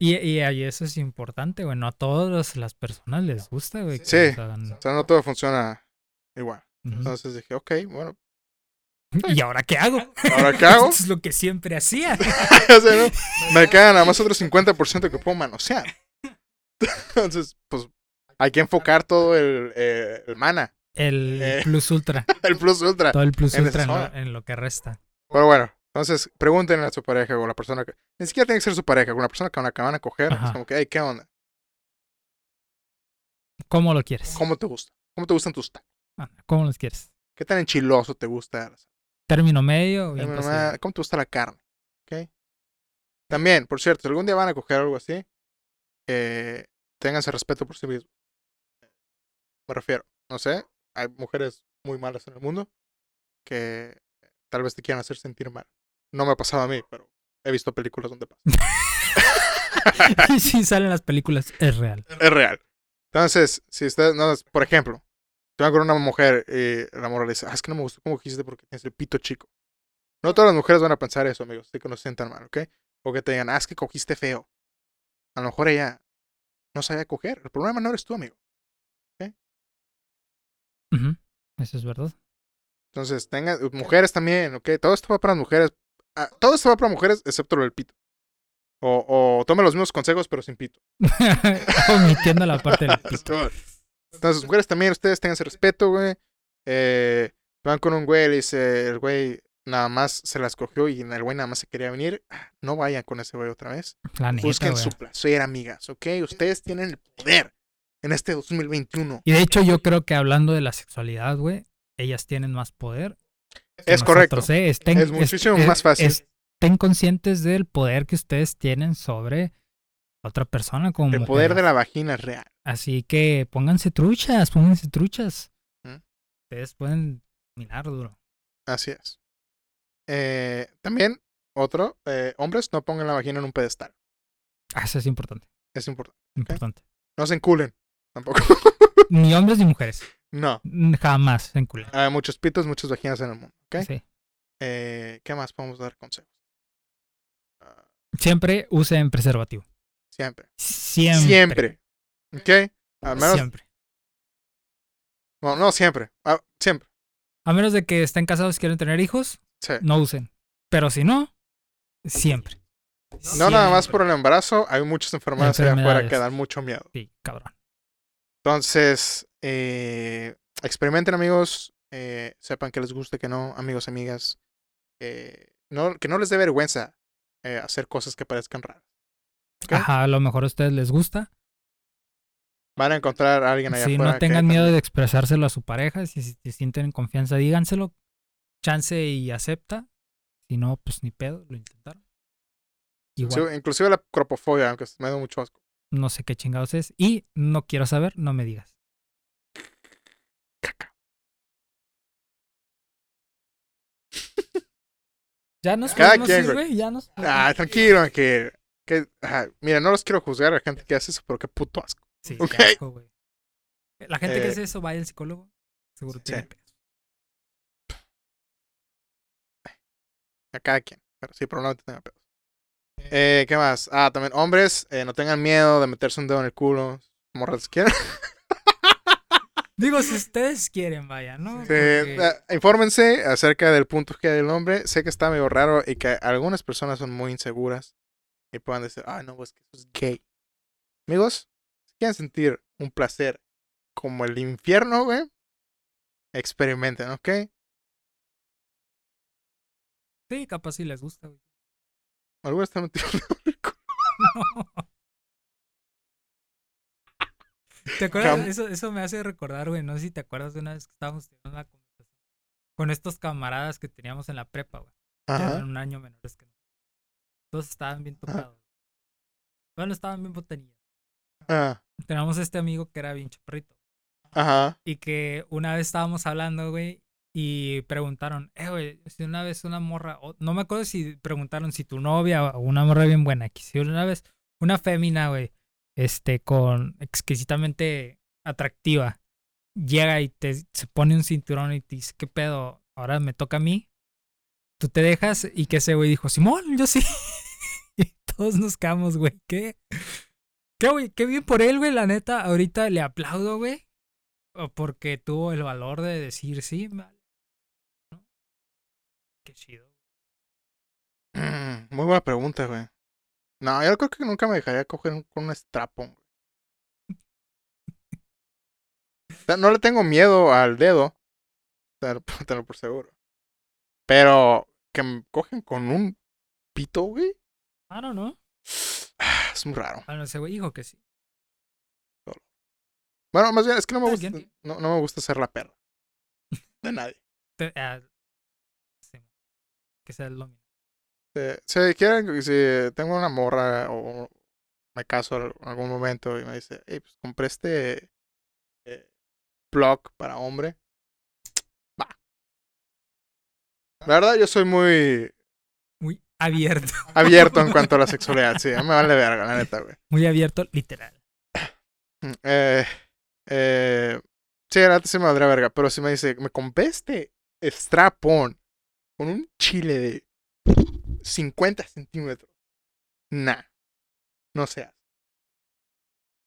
Y, y ahí eso es importante, güey. No a todas las personas les gusta, güey. Sí. O sea, no todo funciona igual. Entonces dije, ok, bueno. ¿Y ahora qué hago? ¿Ahora qué hago? Esto es lo que siempre hacía. O sea, ¿no? Me queda nada más otro 50% que puedo manosear. Entonces, pues, hay que enfocar todo el, eh, el mana, El Eh. Plus Ultra. el plus ultra. Todo el Plus En Ultra en lo, en lo que resta. Pero bueno, entonces pregúntenle a su pareja o a la persona que. Ni siquiera tiene que ser su pareja, con la persona que van a coger. Ajá. Es como que, hey, ¿qué onda? ¿Cómo lo quieres? ¿Cómo te gusta? ¿Cómo te gustan tus tacos? ¿Cómo los quieres? ¿Qué tan enchiloso te gusta? Término medio. cocido. ¿Cómo te gusta la carne? ¿Ok? También, por cierto, si algún día van a coger algo así, eh, ténganse respeto por sí mismos. Me refiero, no sé, hay mujeres muy malas en el mundo que tal vez te quieran hacer sentir mal. No me ha pasado a mí, pero he visto películas donde pasa. Y si salen las películas, es real. es real. Entonces, si ustedes, no, por ejemplo, te van con una mujer y la morra le dice, ah, es que no me gustó cómo dijiste porque tienes el pito chico. No todas las mujeres van a pensar eso, amigos, así que no se sientan mal, ¿ok? O que te digan, ah, es que cogiste feo. A lo mejor ella no sabía coger. El problema no eres tú, amigo. Ujú, Eso es verdad. Entonces, tengan, mujeres también, ¿ok? Todo esto va para las mujeres. Ah, todo esto va para mujeres, excepto lo del pito. O, o tomen los mismos consejos, pero sin pito. Omitiendo la parte del pito. Entonces, mujeres también, ustedes tengan ese respeto, güey. Eh, van con un güey, le dice, el güey nada más se las cogió y el güey nada más se quería venir. Ah, No vayan con ese güey otra vez. La neta, Busquen güey. su placer, amigas, ¿ok? Ustedes tienen el poder en este 2021. Y de hecho, yo creo que hablando de la sexualidad, güey, ellas tienen más poder. Es correcto. nosotros, ¿eh? Estén- Es muchísimo más fácil. Estén conscientes del poder que ustedes tienen sobre otra persona como El poder de la vagina es real. Así que pónganse truchas, pónganse truchas. ¿Mm? Ustedes pueden minar duro. Así es. Eh, también, otro, eh, hombres no pongan la vagina en un pedestal. Ah, Eso es importante. Es importante. Importante. No se enculen. Tampoco. Ni hombres ni mujeres. no. Jamás se enculen. Hay muchos pitos, muchas vaginas en el mundo. ¿Ok? Sí. Eh, ¿Qué más podemos dar consejos? Ah, Siempre usen preservativo. siempre. Siempre. Siempre. ¿Ok? Al menos, Siempre. no, no siempre. Ah, siempre. A menos de que estén casados y quieran tener hijos, Sí. no usen. Pero si no, siempre. No nada más por el embarazo, hay muchas enfermedades allá afuera que dan mucho miedo. Sí, cabrón. Entonces, eh, experimenten amigos, eh, sepan que les guste, que no, amigos, amigas. eh, no, que no les dé vergüenza eh, hacer cosas que parezcan raras. Ajá, a lo mejor a ustedes les gusta. Van a encontrar a alguien allá Si afuera. no tengan miedo también- de expresárselo a su pareja, si si se sienten en confianza, díganselo. Chance y acepta. Si no, pues ni pedo, lo intentaron. Igual, Inclusive, inclusive la cropofobia, aunque me da mucho asco. no sé qué chingados es. Y no quiero saber, no me digas. Caca. Ya nos Cada podemos quien, ir, güey. Ya nos. Ah, tranquilo, que, que ajá, mira, no los quiero juzgar a la gente que hace eso, pero qué puto asco. Sí, Ok. qué asco, güey. La gente que Eh, hace eso, vaya al psicólogo. Seguro sí. tiene pedos. A cada quien, pero sí, probablemente tenga pedos. Eh, ¿Qué más? Ah, también, hombres, eh, no tengan miedo de meterse un dedo en el culo. Morras, ¿quieren? Digo, si ustedes quieren, vaya, ¿no? Sí, Porque- eh, infórmense acerca del punto G del hombre. Sé que está medio raro y que algunas personas son muy inseguras y puedan decir, ah, no, pues que eso es gay. Amigos, si quieren sentir un placer como el infierno, güey, Experimenten, ¿ok? Sí, capaz si les gusta, güey. Algunos están metidos. ¿Te acuerdas? Eso, eso me hace recordar, güey. No sé si te acuerdas de una vez que estábamos teniendo una conversación con estos camaradas que teníamos en la prepa, güey. eran Ajá. un año menores que nosotros. Todos estaban bien tocados. Bueno, estaban bien botanillas. Ah, Teníamos este amigo que era bien chaparrito. Ajá. Y que una vez estábamos hablando, güey, y preguntaron, eh, güey, si una vez una morra, o- no me acuerdo si preguntaron si tu novia o una morra bien buena, que si una vez una fémina, güey, este, con exquisitamente atractiva, llega y te se pone un cinturón y te dice, ¿qué pedo? Ahora me toca a mí. Tú te dejas y que ese güey dijo, Simón, yo sí. y todos nos quedamos, güey, ¿qué? ¿Qué, güey? Qué bien por él, güey, la neta. Ahorita le aplaudo, güey. Porque tuvo el valor de decir sí, vale. ¿No? Qué chido. Mm, muy buena pregunta, güey. No, yo creo que nunca me dejaría coger un- con un strapón. O sea, no le tengo miedo al dedo. Te lo, te lo por seguro. Pero que me cogen con un pito, güey. I don't know. Es muy raro. Bueno, ese güey dijo que sí. Bueno, más bien, es que no me Ah, gusta, no, no me gusta ser la perra. De nadie. Te- ah, sí, que sea el dominio. Eh, si quieren, si tengo una morra o me caso en algún momento y me dice, hey, pues compré este eh, blog para hombre. Va. La verdad, yo soy muy Muy abierto. abierto en cuanto a la sexualidad. Sí, me vale verga, la neta, güey. Muy abierto, literal. Mm, Eh, eh, sí, la neta sí me valdría verga. Pero si me dice, me compré este strap-on con un chile de 50 centímetros. Nah. No seas.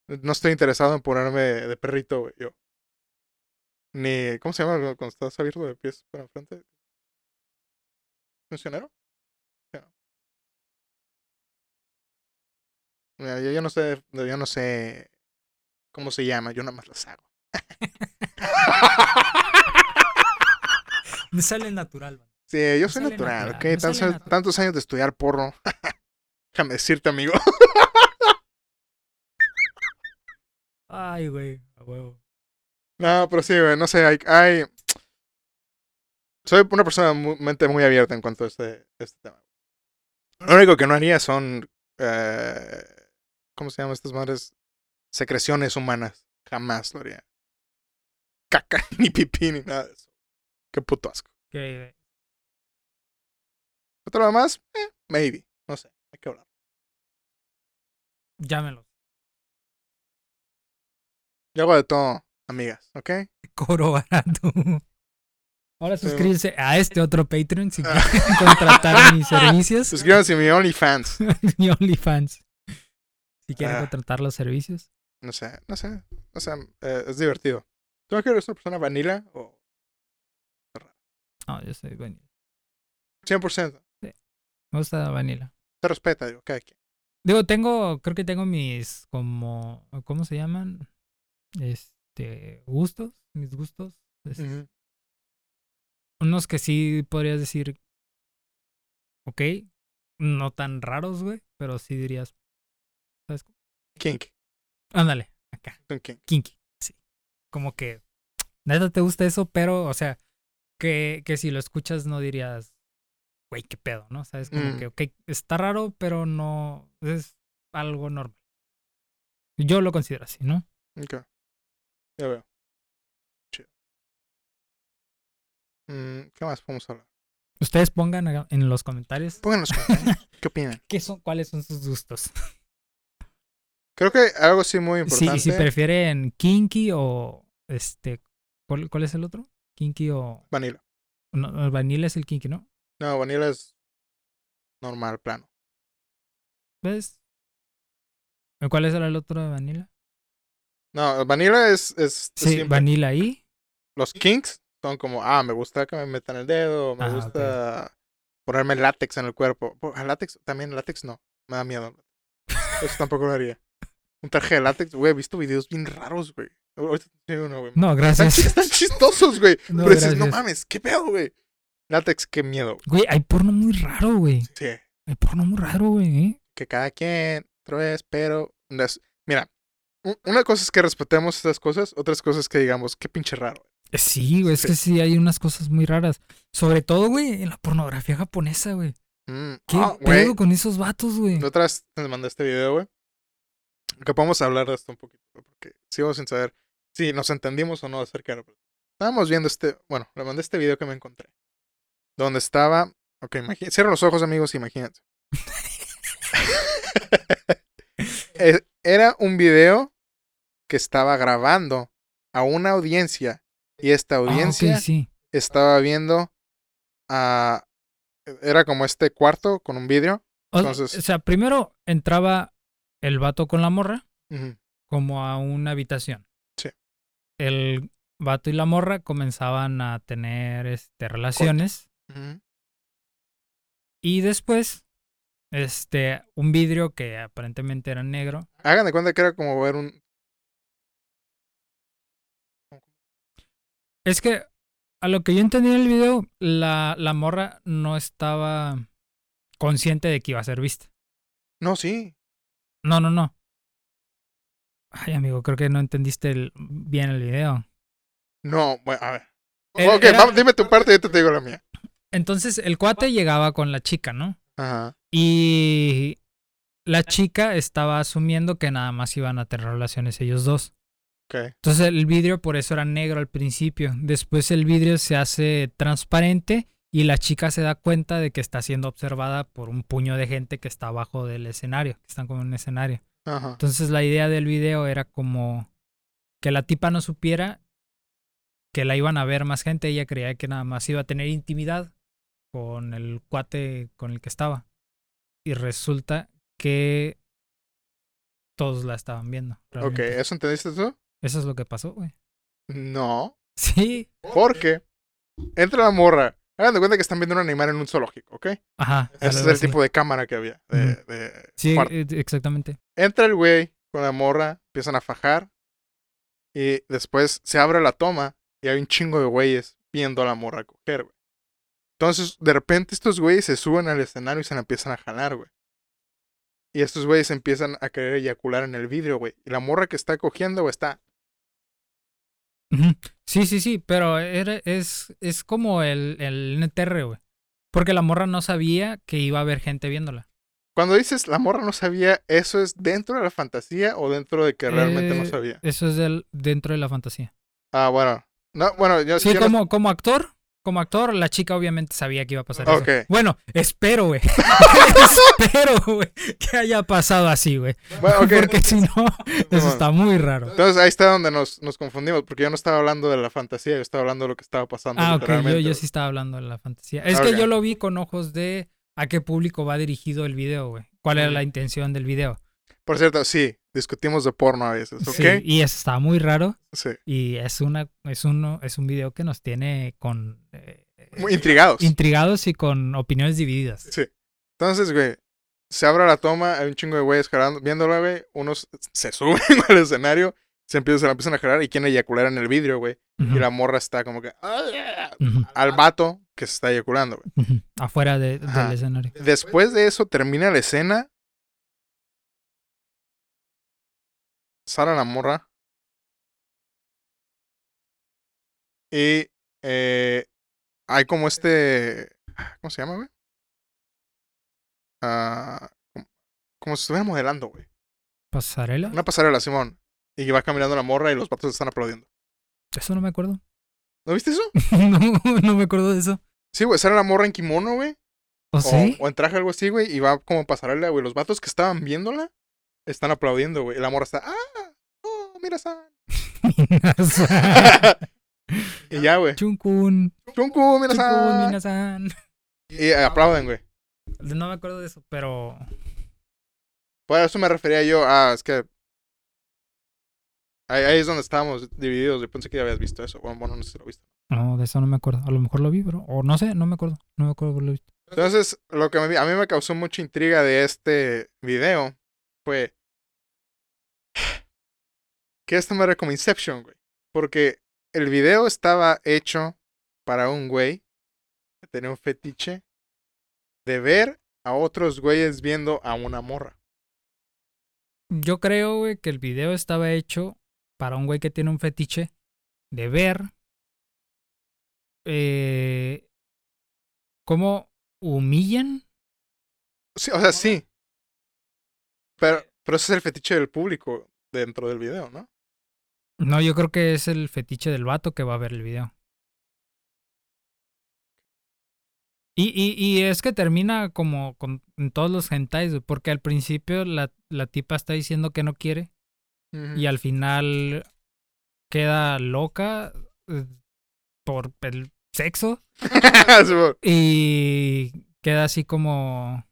No estoy interesado en ponerme de perrito, güey. Yo. Ni. ¿Cómo se llama cuando estás abierto de pies para enfrente? ¿Funcionero? No. Mira, yo, yo no sé. Yo no sé cómo se llama. Yo nada más las hago. Me sale natural, man. Sí, yo soy natural, natural, ¿ok? Tantos, natural. tantos años de estudiar porno. Déjame decirte, amigo. Ay, güey, a huevo. No, pero sí, güey, no sé, hay, hay- Soy una persona muy, mente muy abierta en cuanto a este, este tema. Lo único que no haría son... eh, ¿Cómo se llaman estas madres? Secreciones humanas. Jamás lo haría. Caca, ni pipí, ni nada de eso. Qué puto asco. Que Otro lo demás, eh, maybe. No sé, hay que hablar. llámelo. Yo hago de todo, amigas, ¿ok? Cobro barato. Ahora Sí. suscríbete a este otro Patreon si quieren contratar mis servicios. Suscríbanse a mi OnlyFans. mi OnlyFans. Si quieren Ah. contratar los servicios. No sé, no sé. O sea, eh, es divertido. ¿Tú no eres una persona vanilla o No, yo soy vanilla. 100%? Me gusta vanilla. Se respeta, digo, cada quien. Digo, tengo, creo que tengo mis como, ¿cómo se llaman? Este, gustos, mis gustos. Es-. Unos que sí podrías decir, ok, no tan raros, güey, pero sí dirías, ¿sabes? Kink. Ándale, acá, kink. kinky, sí. Como que, neta te gusta eso, pero, o sea, que, que si lo escuchas no dirías, güey, qué pedo, ¿no? Sabes, como Mm. que, ok, está raro, pero no, es algo normal. Yo lo considero así, ¿no? Ok. Ya veo. Chido. Mm, ¿Qué más podemos hablar? Ustedes pongan en los comentarios Pongan en los comentarios. ¿Qué opinan? qué son, cuáles son sus gustos. Creo que algo sí muy Sí, importante. si prefieren kinky o este, ¿cuál, cuál es el otro? Kinky o Vanilla. no, vanilla es el kinky, ¿no? No, vanilla es normal, plano. ¿Ves? ¿Cuál es el otro de vanilla? No, vanilla es, es Sí, vanilla ahí. Los kinks son como, ah, me gusta que me metan el dedo, me Ah, gusta ponerme látex en el cuerpo. Po- ¿Látex? También látex no, me da miedo. Eso tampoco lo haría. un traje de látex, güey. He visto videos bien raros, güey. No, Están, gracias. chi- están chistosos, güey. No, Pero dices, no mames, qué pedo, güey. Látex, qué miedo. Güey, hay porno muy raro, güey. Sí. Hay porno muy raro, güey. ¿eh? Que cada quien, otra vez, pero. Mira, una cosa es que respetemos estas cosas, otras cosas que digamos, qué pinche raro. Eh, Sí, güey, es Sí. que sí hay unas cosas muy raras. Sobre todo, güey, en la pornografía japonesa, güey. Mm, ¿Qué ah, pedo con esos vatos, güey? La otra vez te mandé este video, güey. Que podemos hablar de esto un poquito, porque sigo sin saber si nos entendimos o no acerca de Estábamos viendo este, bueno, le mandé este video que me encontré. Donde estaba, ok, imagínate, cierra los ojos, amigos, imagínate. Era un video que estaba grabando a una audiencia y esta Ah, audiencia sí. estaba viendo a... Era como este cuarto con un vidrio. Entonces- o sea, primero entraba el vato con la morra como a una habitación. Sí. El vato y la morra comenzaban a tener este, relaciones. Y después, este, un vidrio que aparentemente era negro. Hagan de cuenta que era como ver un. Es que, a lo que yo entendí en el video, la, la morra no estaba consciente de que iba a ser vista. No, sí. No, no, no. Ay, amigo, creo que no entendiste el- bien el video. No, bueno, a ver. Era- ok, era- vamos, dime tu parte y yo te digo la mía. Entonces, el cuate llegaba con la chica, ¿no? Ajá. Y la chica estaba asumiendo que nada más iban a tener relaciones ellos dos. Ok. Entonces el vidrio por eso era negro al principio. Después el vidrio se hace transparente y la chica se da cuenta de que está siendo observada por un puño de gente que está abajo del escenario, que están como en un escenario. Ajá. Entonces la idea del video era como que la tipa no supiera que la iban a ver más gente. Ella creía que nada más iba a tener intimidad con el cuate con el que estaba. Y resulta que todos la estaban viendo. Ok, realmente. ¿eso entendiste tú? Eso es lo que pasó, güey. No. Sí. Porque entra la morra. Hagan de cuenta que están viendo un animal en un zoológico, ¿ok? Ajá. Ese es el así. tipo de cámara que había. De, Ujú. de Sí, cuarto. eh, exactamente. Entra el güey con la morra, empiezan a fajar. Y después se abre la toma y hay un chingo de güeyes viendo a la morra coger, güey. Entonces, de repente estos güeyes se suben al escenario y se la empiezan a jalar, güey. Y estos güeyes empiezan a querer eyacular en el vidrio, güey. Y la morra que está cogiendo, güey, está. Sí, sí, sí, pero era, es, es como el, el NTR, güey. Porque la morra no sabía que iba a haber gente viéndola. Cuando dices la morra no sabía, ¿eso es dentro de la fantasía o dentro de que realmente no Eh, sabía? Eso es del, dentro de la fantasía. Ah, bueno. No, bueno, yo, Sí, yo no- como, como actor, como actor, la chica obviamente sabía que iba a pasar eso. Bueno, espero, güey. espero, güey, que haya pasado así, güey. Bueno. Porque si no, eso está muy raro. Entonces ahí está donde nos, nos confundimos, porque yo no estaba hablando de la fantasía, yo estaba hablando de lo que estaba pasando. Ah, ok, yo, yo sí estaba hablando de la fantasía. Es que yo lo vi con ojos de a qué público va dirigido el video, güey. ¿Cuál era la intención del video? Por cierto, sí, discutimos de porno a veces, ¿ok? Sí, y está muy raro. Sí. Y es una, es uno, es un video que nos tiene con eh, Muy intrigados. intrigados y con opiniones divididas. sí. Entonces, güey, se abre la toma, hay un chingo de güeyes jalando, viéndola, güey. Unos se suben al escenario, se, empiezan, se la empiezan a jalar y quieren eyacular en el vidrio, güey. Y la morra está como que... Al vato que se está eyaculando, güey. Afuera de- del escenario. Después de eso termina la escena. Sale la morra. Y eh, hay como este. ¿Cómo se llama, güey? Ah, como, como si estuviera modelando, güey. ¿Pasarela? Una pasarela, Simón. Y va caminando la morra y los patos están aplaudiendo. Eso no me acuerdo. ¿No viste eso? no, no me acuerdo de eso. Sí, güey, sale la morra en kimono, güey. ¿O O, sí? o en traje algo así, güey. Y va como pasarela, güey. Los vatos que estaban viéndola están aplaudiendo, güey. Y la morra está. ¡Ah! ¡Oh, mira, San! y ya, güey. Chunkun. ¡Chunku, mira, Chunkun, San! minasan. Y eh, aplauden, güey. No me acuerdo de eso, pero. Por eso me refería yo a. Es que. Ahí, ahí es donde estábamos divididos. Yo pensé que ya habías visto eso. Bueno, bueno, no sé si lo viste. No, de eso no me acuerdo. A lo mejor lo vi, pero. O no sé, no me acuerdo. No me acuerdo haberlo visto. Entonces, lo que me- a mí me causó mucha intriga de este video fue. Que esta madre como Inception, güey. Porque el video estaba hecho para un güey que tenía un fetiche de ver a otros güeyes viendo a una morra. Yo creo, güey, que el video estaba hecho para un güey que tiene un fetiche de ver eh, cómo humillan. Sí, o sea, sí. Pero, pero ese es el fetiche del público dentro del video, ¿no? No, yo creo que es el fetiche del vato que va a ver el video. Y, y, y es que termina como con en todos los hentais, porque al principio la, la tipa está diciendo que no quiere y al final queda loca eh, por el sexo y queda así como...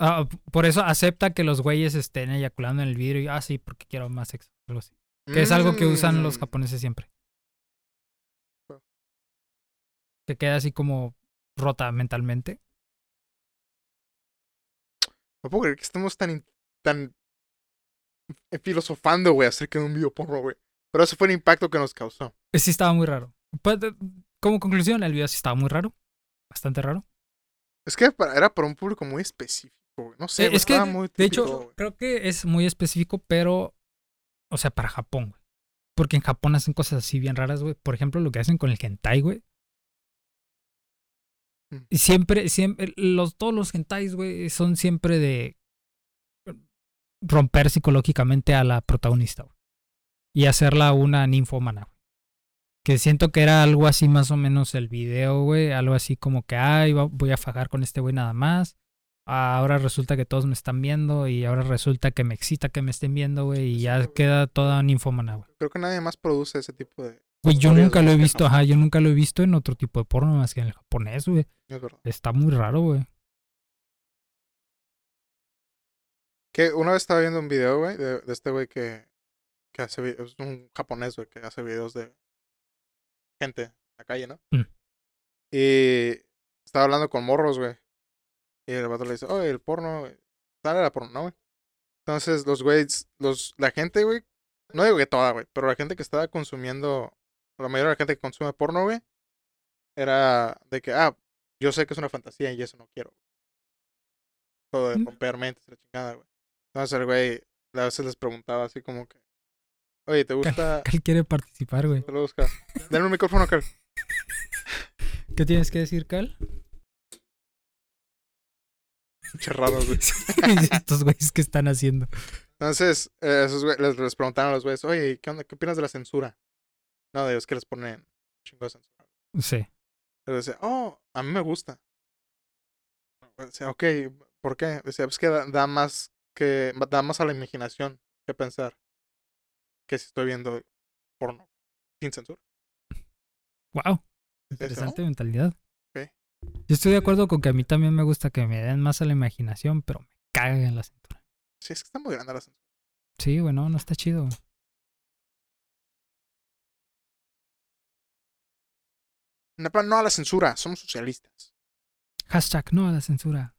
Ah, por eso acepta que los güeyes estén eyaculando en el vidrio y, ah, sí, porque quiero más sexo. algo así. Que es algo que usan los Mm. japoneses siempre. Ah. Que queda así como rota mentalmente. No puedo creer que estamos tan, tan filosofando, güey, acerca de un video porno, güey. Pero ese fue el impacto que nos causó. Eh, Sí estaba muy raro. Pues, de- como conclusión, el video sí estaba muy raro. Bastante raro. Es que era para un público muy específico. No sé, Eh, es que, de hecho, güey. creo que es muy específico, pero... O sea, para Japón, güey. Porque en Japón hacen cosas así bien raras, güey. Por ejemplo, lo que hacen con el hentai, güey. Mm. Y siempre, siempre, los, todos los hentais, güey, son siempre de romper psicológicamente a la protagonista, güey. Y hacerla una ninfómana, güey. Que siento que era algo así más o menos el video, güey. Algo así como que, ay, voy a fajar con este güey nada más. Ahora resulta que todos me están viendo y ahora resulta que me excita que me estén viendo, güey. Y ya Sí, queda toda ninfómana, güey. Creo que nadie más produce ese tipo de. Güey, yo nunca lo he visto, ajá, yo nunca lo he visto en otro tipo de porno más que en el japonés, güey. Es verdad. Está muy raro, güey. Que una vez estaba viendo un video, güey, de, de este güey que, que hace vi- es un japonés, güey, que hace videos de gente en la calle, ¿no? Mm. Y estaba hablando con morros, güey. Y el vato le dice, oye, el porno, sale la porno, ¿no, güey? Entonces, los güeyes, los, la gente, güey, no digo que toda, güey, pero la gente que estaba consumiendo, la mayoría de la gente que consume porno, güey, era de que, ah, yo sé que es una fantasía y eso no quiero. Todo de romper mentes, la chingada, güey. Entonces el güey a veces les preguntaba así como que, oye, ¿te gusta? Él quiere participar, güey. Cal. Dale un micrófono, Cal. ¿Qué tienes que decir, Cal? Raro, güey. Estos güeyes que están haciendo. Entonces, eh, esos güey, les, les preguntaron a los güeyes, oye, ¿qué onda? ¿Qué opinas de la censura? No, de ellos que les ponen chingo de censura. Sí. Pero decía, oh, a mí me gusta. Decía, ok, ¿por qué? Decía, pues que da, da más que da más a la imaginación que pensar que si estoy viendo porno sin censura. Wow. Eso, Interesante mentalidad. Yo estoy de acuerdo con que a mí también me gusta que me den más a la imaginación, pero me caga en la cintura. Sí, es que está muy grande la censura. Sí, güey, no, está chido. No, a la censura, somos socialistas. Hashtag no a la censura.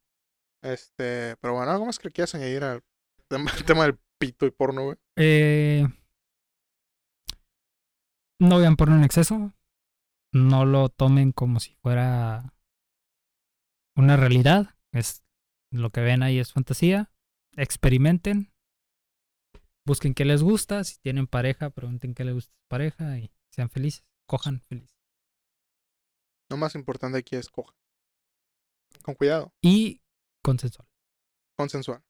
Este, pero bueno, ¿algo más que le quieras añadir al tema, al tema del pito y porno, güey? Eh, no vean porno en exceso. No lo tomen como si fuera una realidad. Es lo que ven ahí es fantasía. Experimenten. Busquen qué les gusta. Si tienen pareja, pregunten qué les gusta a su pareja y sean felices. Cojan felices. Lo más importante aquí es coja. Con cuidado, Y consensual. consensual.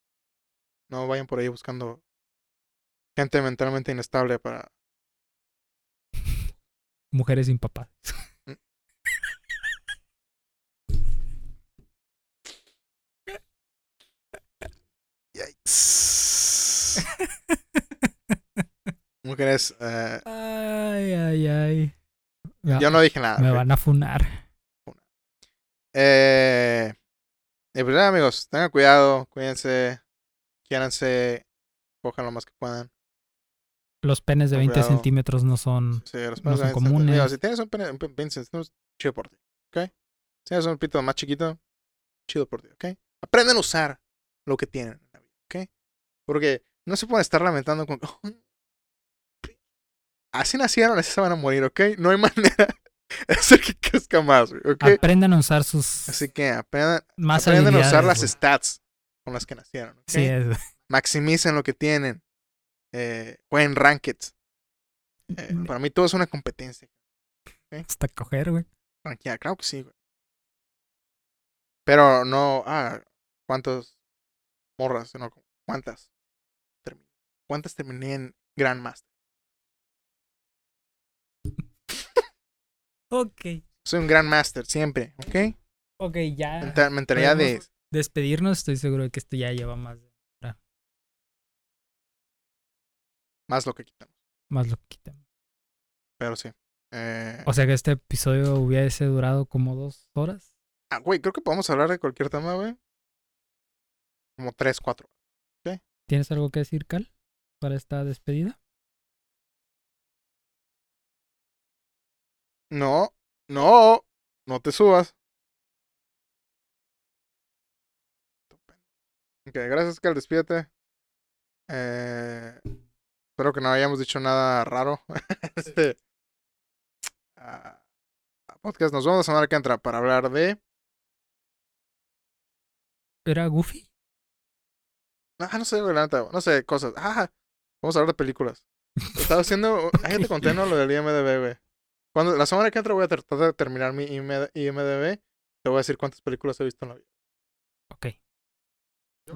No vayan por ahí buscando gente mentalmente inestable para... Mujeres sin papás. Yikes. Mujeres, eh, Ay, ay, ay. Yo no dije nada. me van a funar. Eh, y pues nada, amigos, tengan cuidado, cuídense, quiéranse, cojan lo más que puedan. Los penes de Con 20 cuidado. centímetros no son. Sí, los No son comunes. Si tienes un pene, un pene de 20 centímetros, chido por ti, ¿ok? Si tienes un pito más chiquito, chido por ti, ¿ok? Aprenden a usar lo que tienen en la vida, ¿ok? Porque No se puede estar lamentando con. Así nacieron, así se van a morir, ¿ok? No hay manera de hacer que crezca más, ¿ok? Aprendan a usar sus Así que aprendan, más aprendan a usar las stats con las que nacieron, ¿ok? Sí, es, Maximicen lo que tienen. Eh, jueguen. Eh, Mm. para mí todo es una competencia. hasta coger, güey. Rankear, claro que sí, güey. Pero no, ah, ¿cuántos morras? No, ¿cuántas? ¿Cuántas terminé en Grandmaster? Ok. Soy un Grandmaster siempre, ¿ok? Ok, ya. Menta- mentalidad de... Despedirnos, estoy seguro de que esto ya lleva más, Más lo que quitamos. más lo que quitamos. Pero sí. Eh, O sea que este episodio hubiese durado como dos horas. ah, güey, creo que podemos hablar de cualquier tema, güey. Como tres, cuatro. ¿Tienes algo que decir, Cal? Para esta despedida. No, no, no te subas. Ok, gracias, Cal, despídete. Eh, espero que no hayamos dicho nada raro. este ah, podcast. Nos vemos la semana que entra para hablar de. ¿Era Goofy? Ah, no sé, güey, la neta, no sé, cosas. Ah, vamos a hablar de películas. Estaba haciendo. Ah, ya te conté, ¿no? Lo del IMDB, güey. Cuando, la semana que entra voy a tratar de terminar mi IMD IMDB. Te voy a decir cuántas películas he visto en la vida. Ok.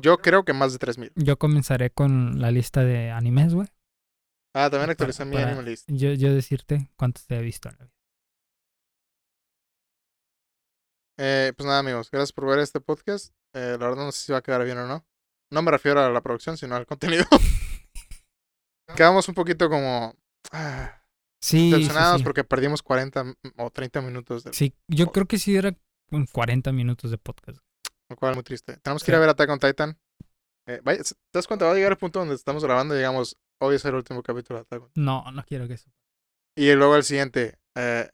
Yo creo que más de 3000. Yo comenzaré con la lista de animes, güey. Ah, también actualicé mi Animal List. Yo, yo decirte cuántos te he visto en la vida. Eh, pues nada, amigos, gracias por ver este podcast. Eh, la verdad no sé si va a quedar bien o no. No me refiero a la producción, sino al contenido. Quedamos un poquito como ah, Sí, sí, porque perdimos 40 m- o 30 minutos, del, Sí, yo creo que sí era con 40 minutos de podcast. lo cual es muy triste. Tenemos que ir a ver Attack on Titan. Eh, vaya, ¿Te das cuenta? Va a llegar el punto donde estamos grabando y digamos, hoy es el último capítulo de Attack on No, no quiero que eso. Y luego el siguiente, eh,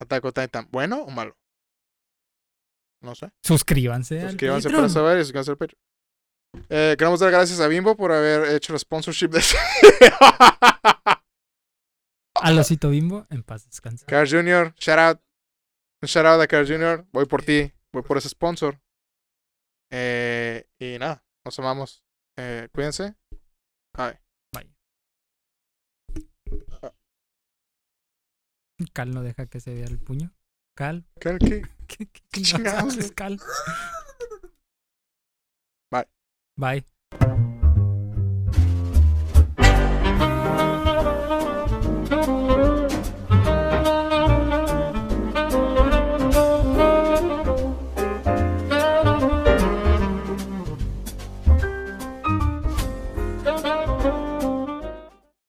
Attack on Titan, ¿bueno o malo? No sé. Suscríbanse. Suscríbanse para saber y suscríbanse al Patreon. Eh, queremos dar gracias a Bimbo por haber hecho el sponsorship de este Al osito bimbo, en paz descanse. Carl Jr., shout out. Un shout out a Carl Jr. Voy por ti, voy por ese sponsor. Eh, y nada, nos amamos. Eh, cuídense. Bye. Cal no deja que se vea el puño. Cal. Cal, ¿qué? ¿Qué, qué Chingados, chingados haces, Cal? Bye. Bye.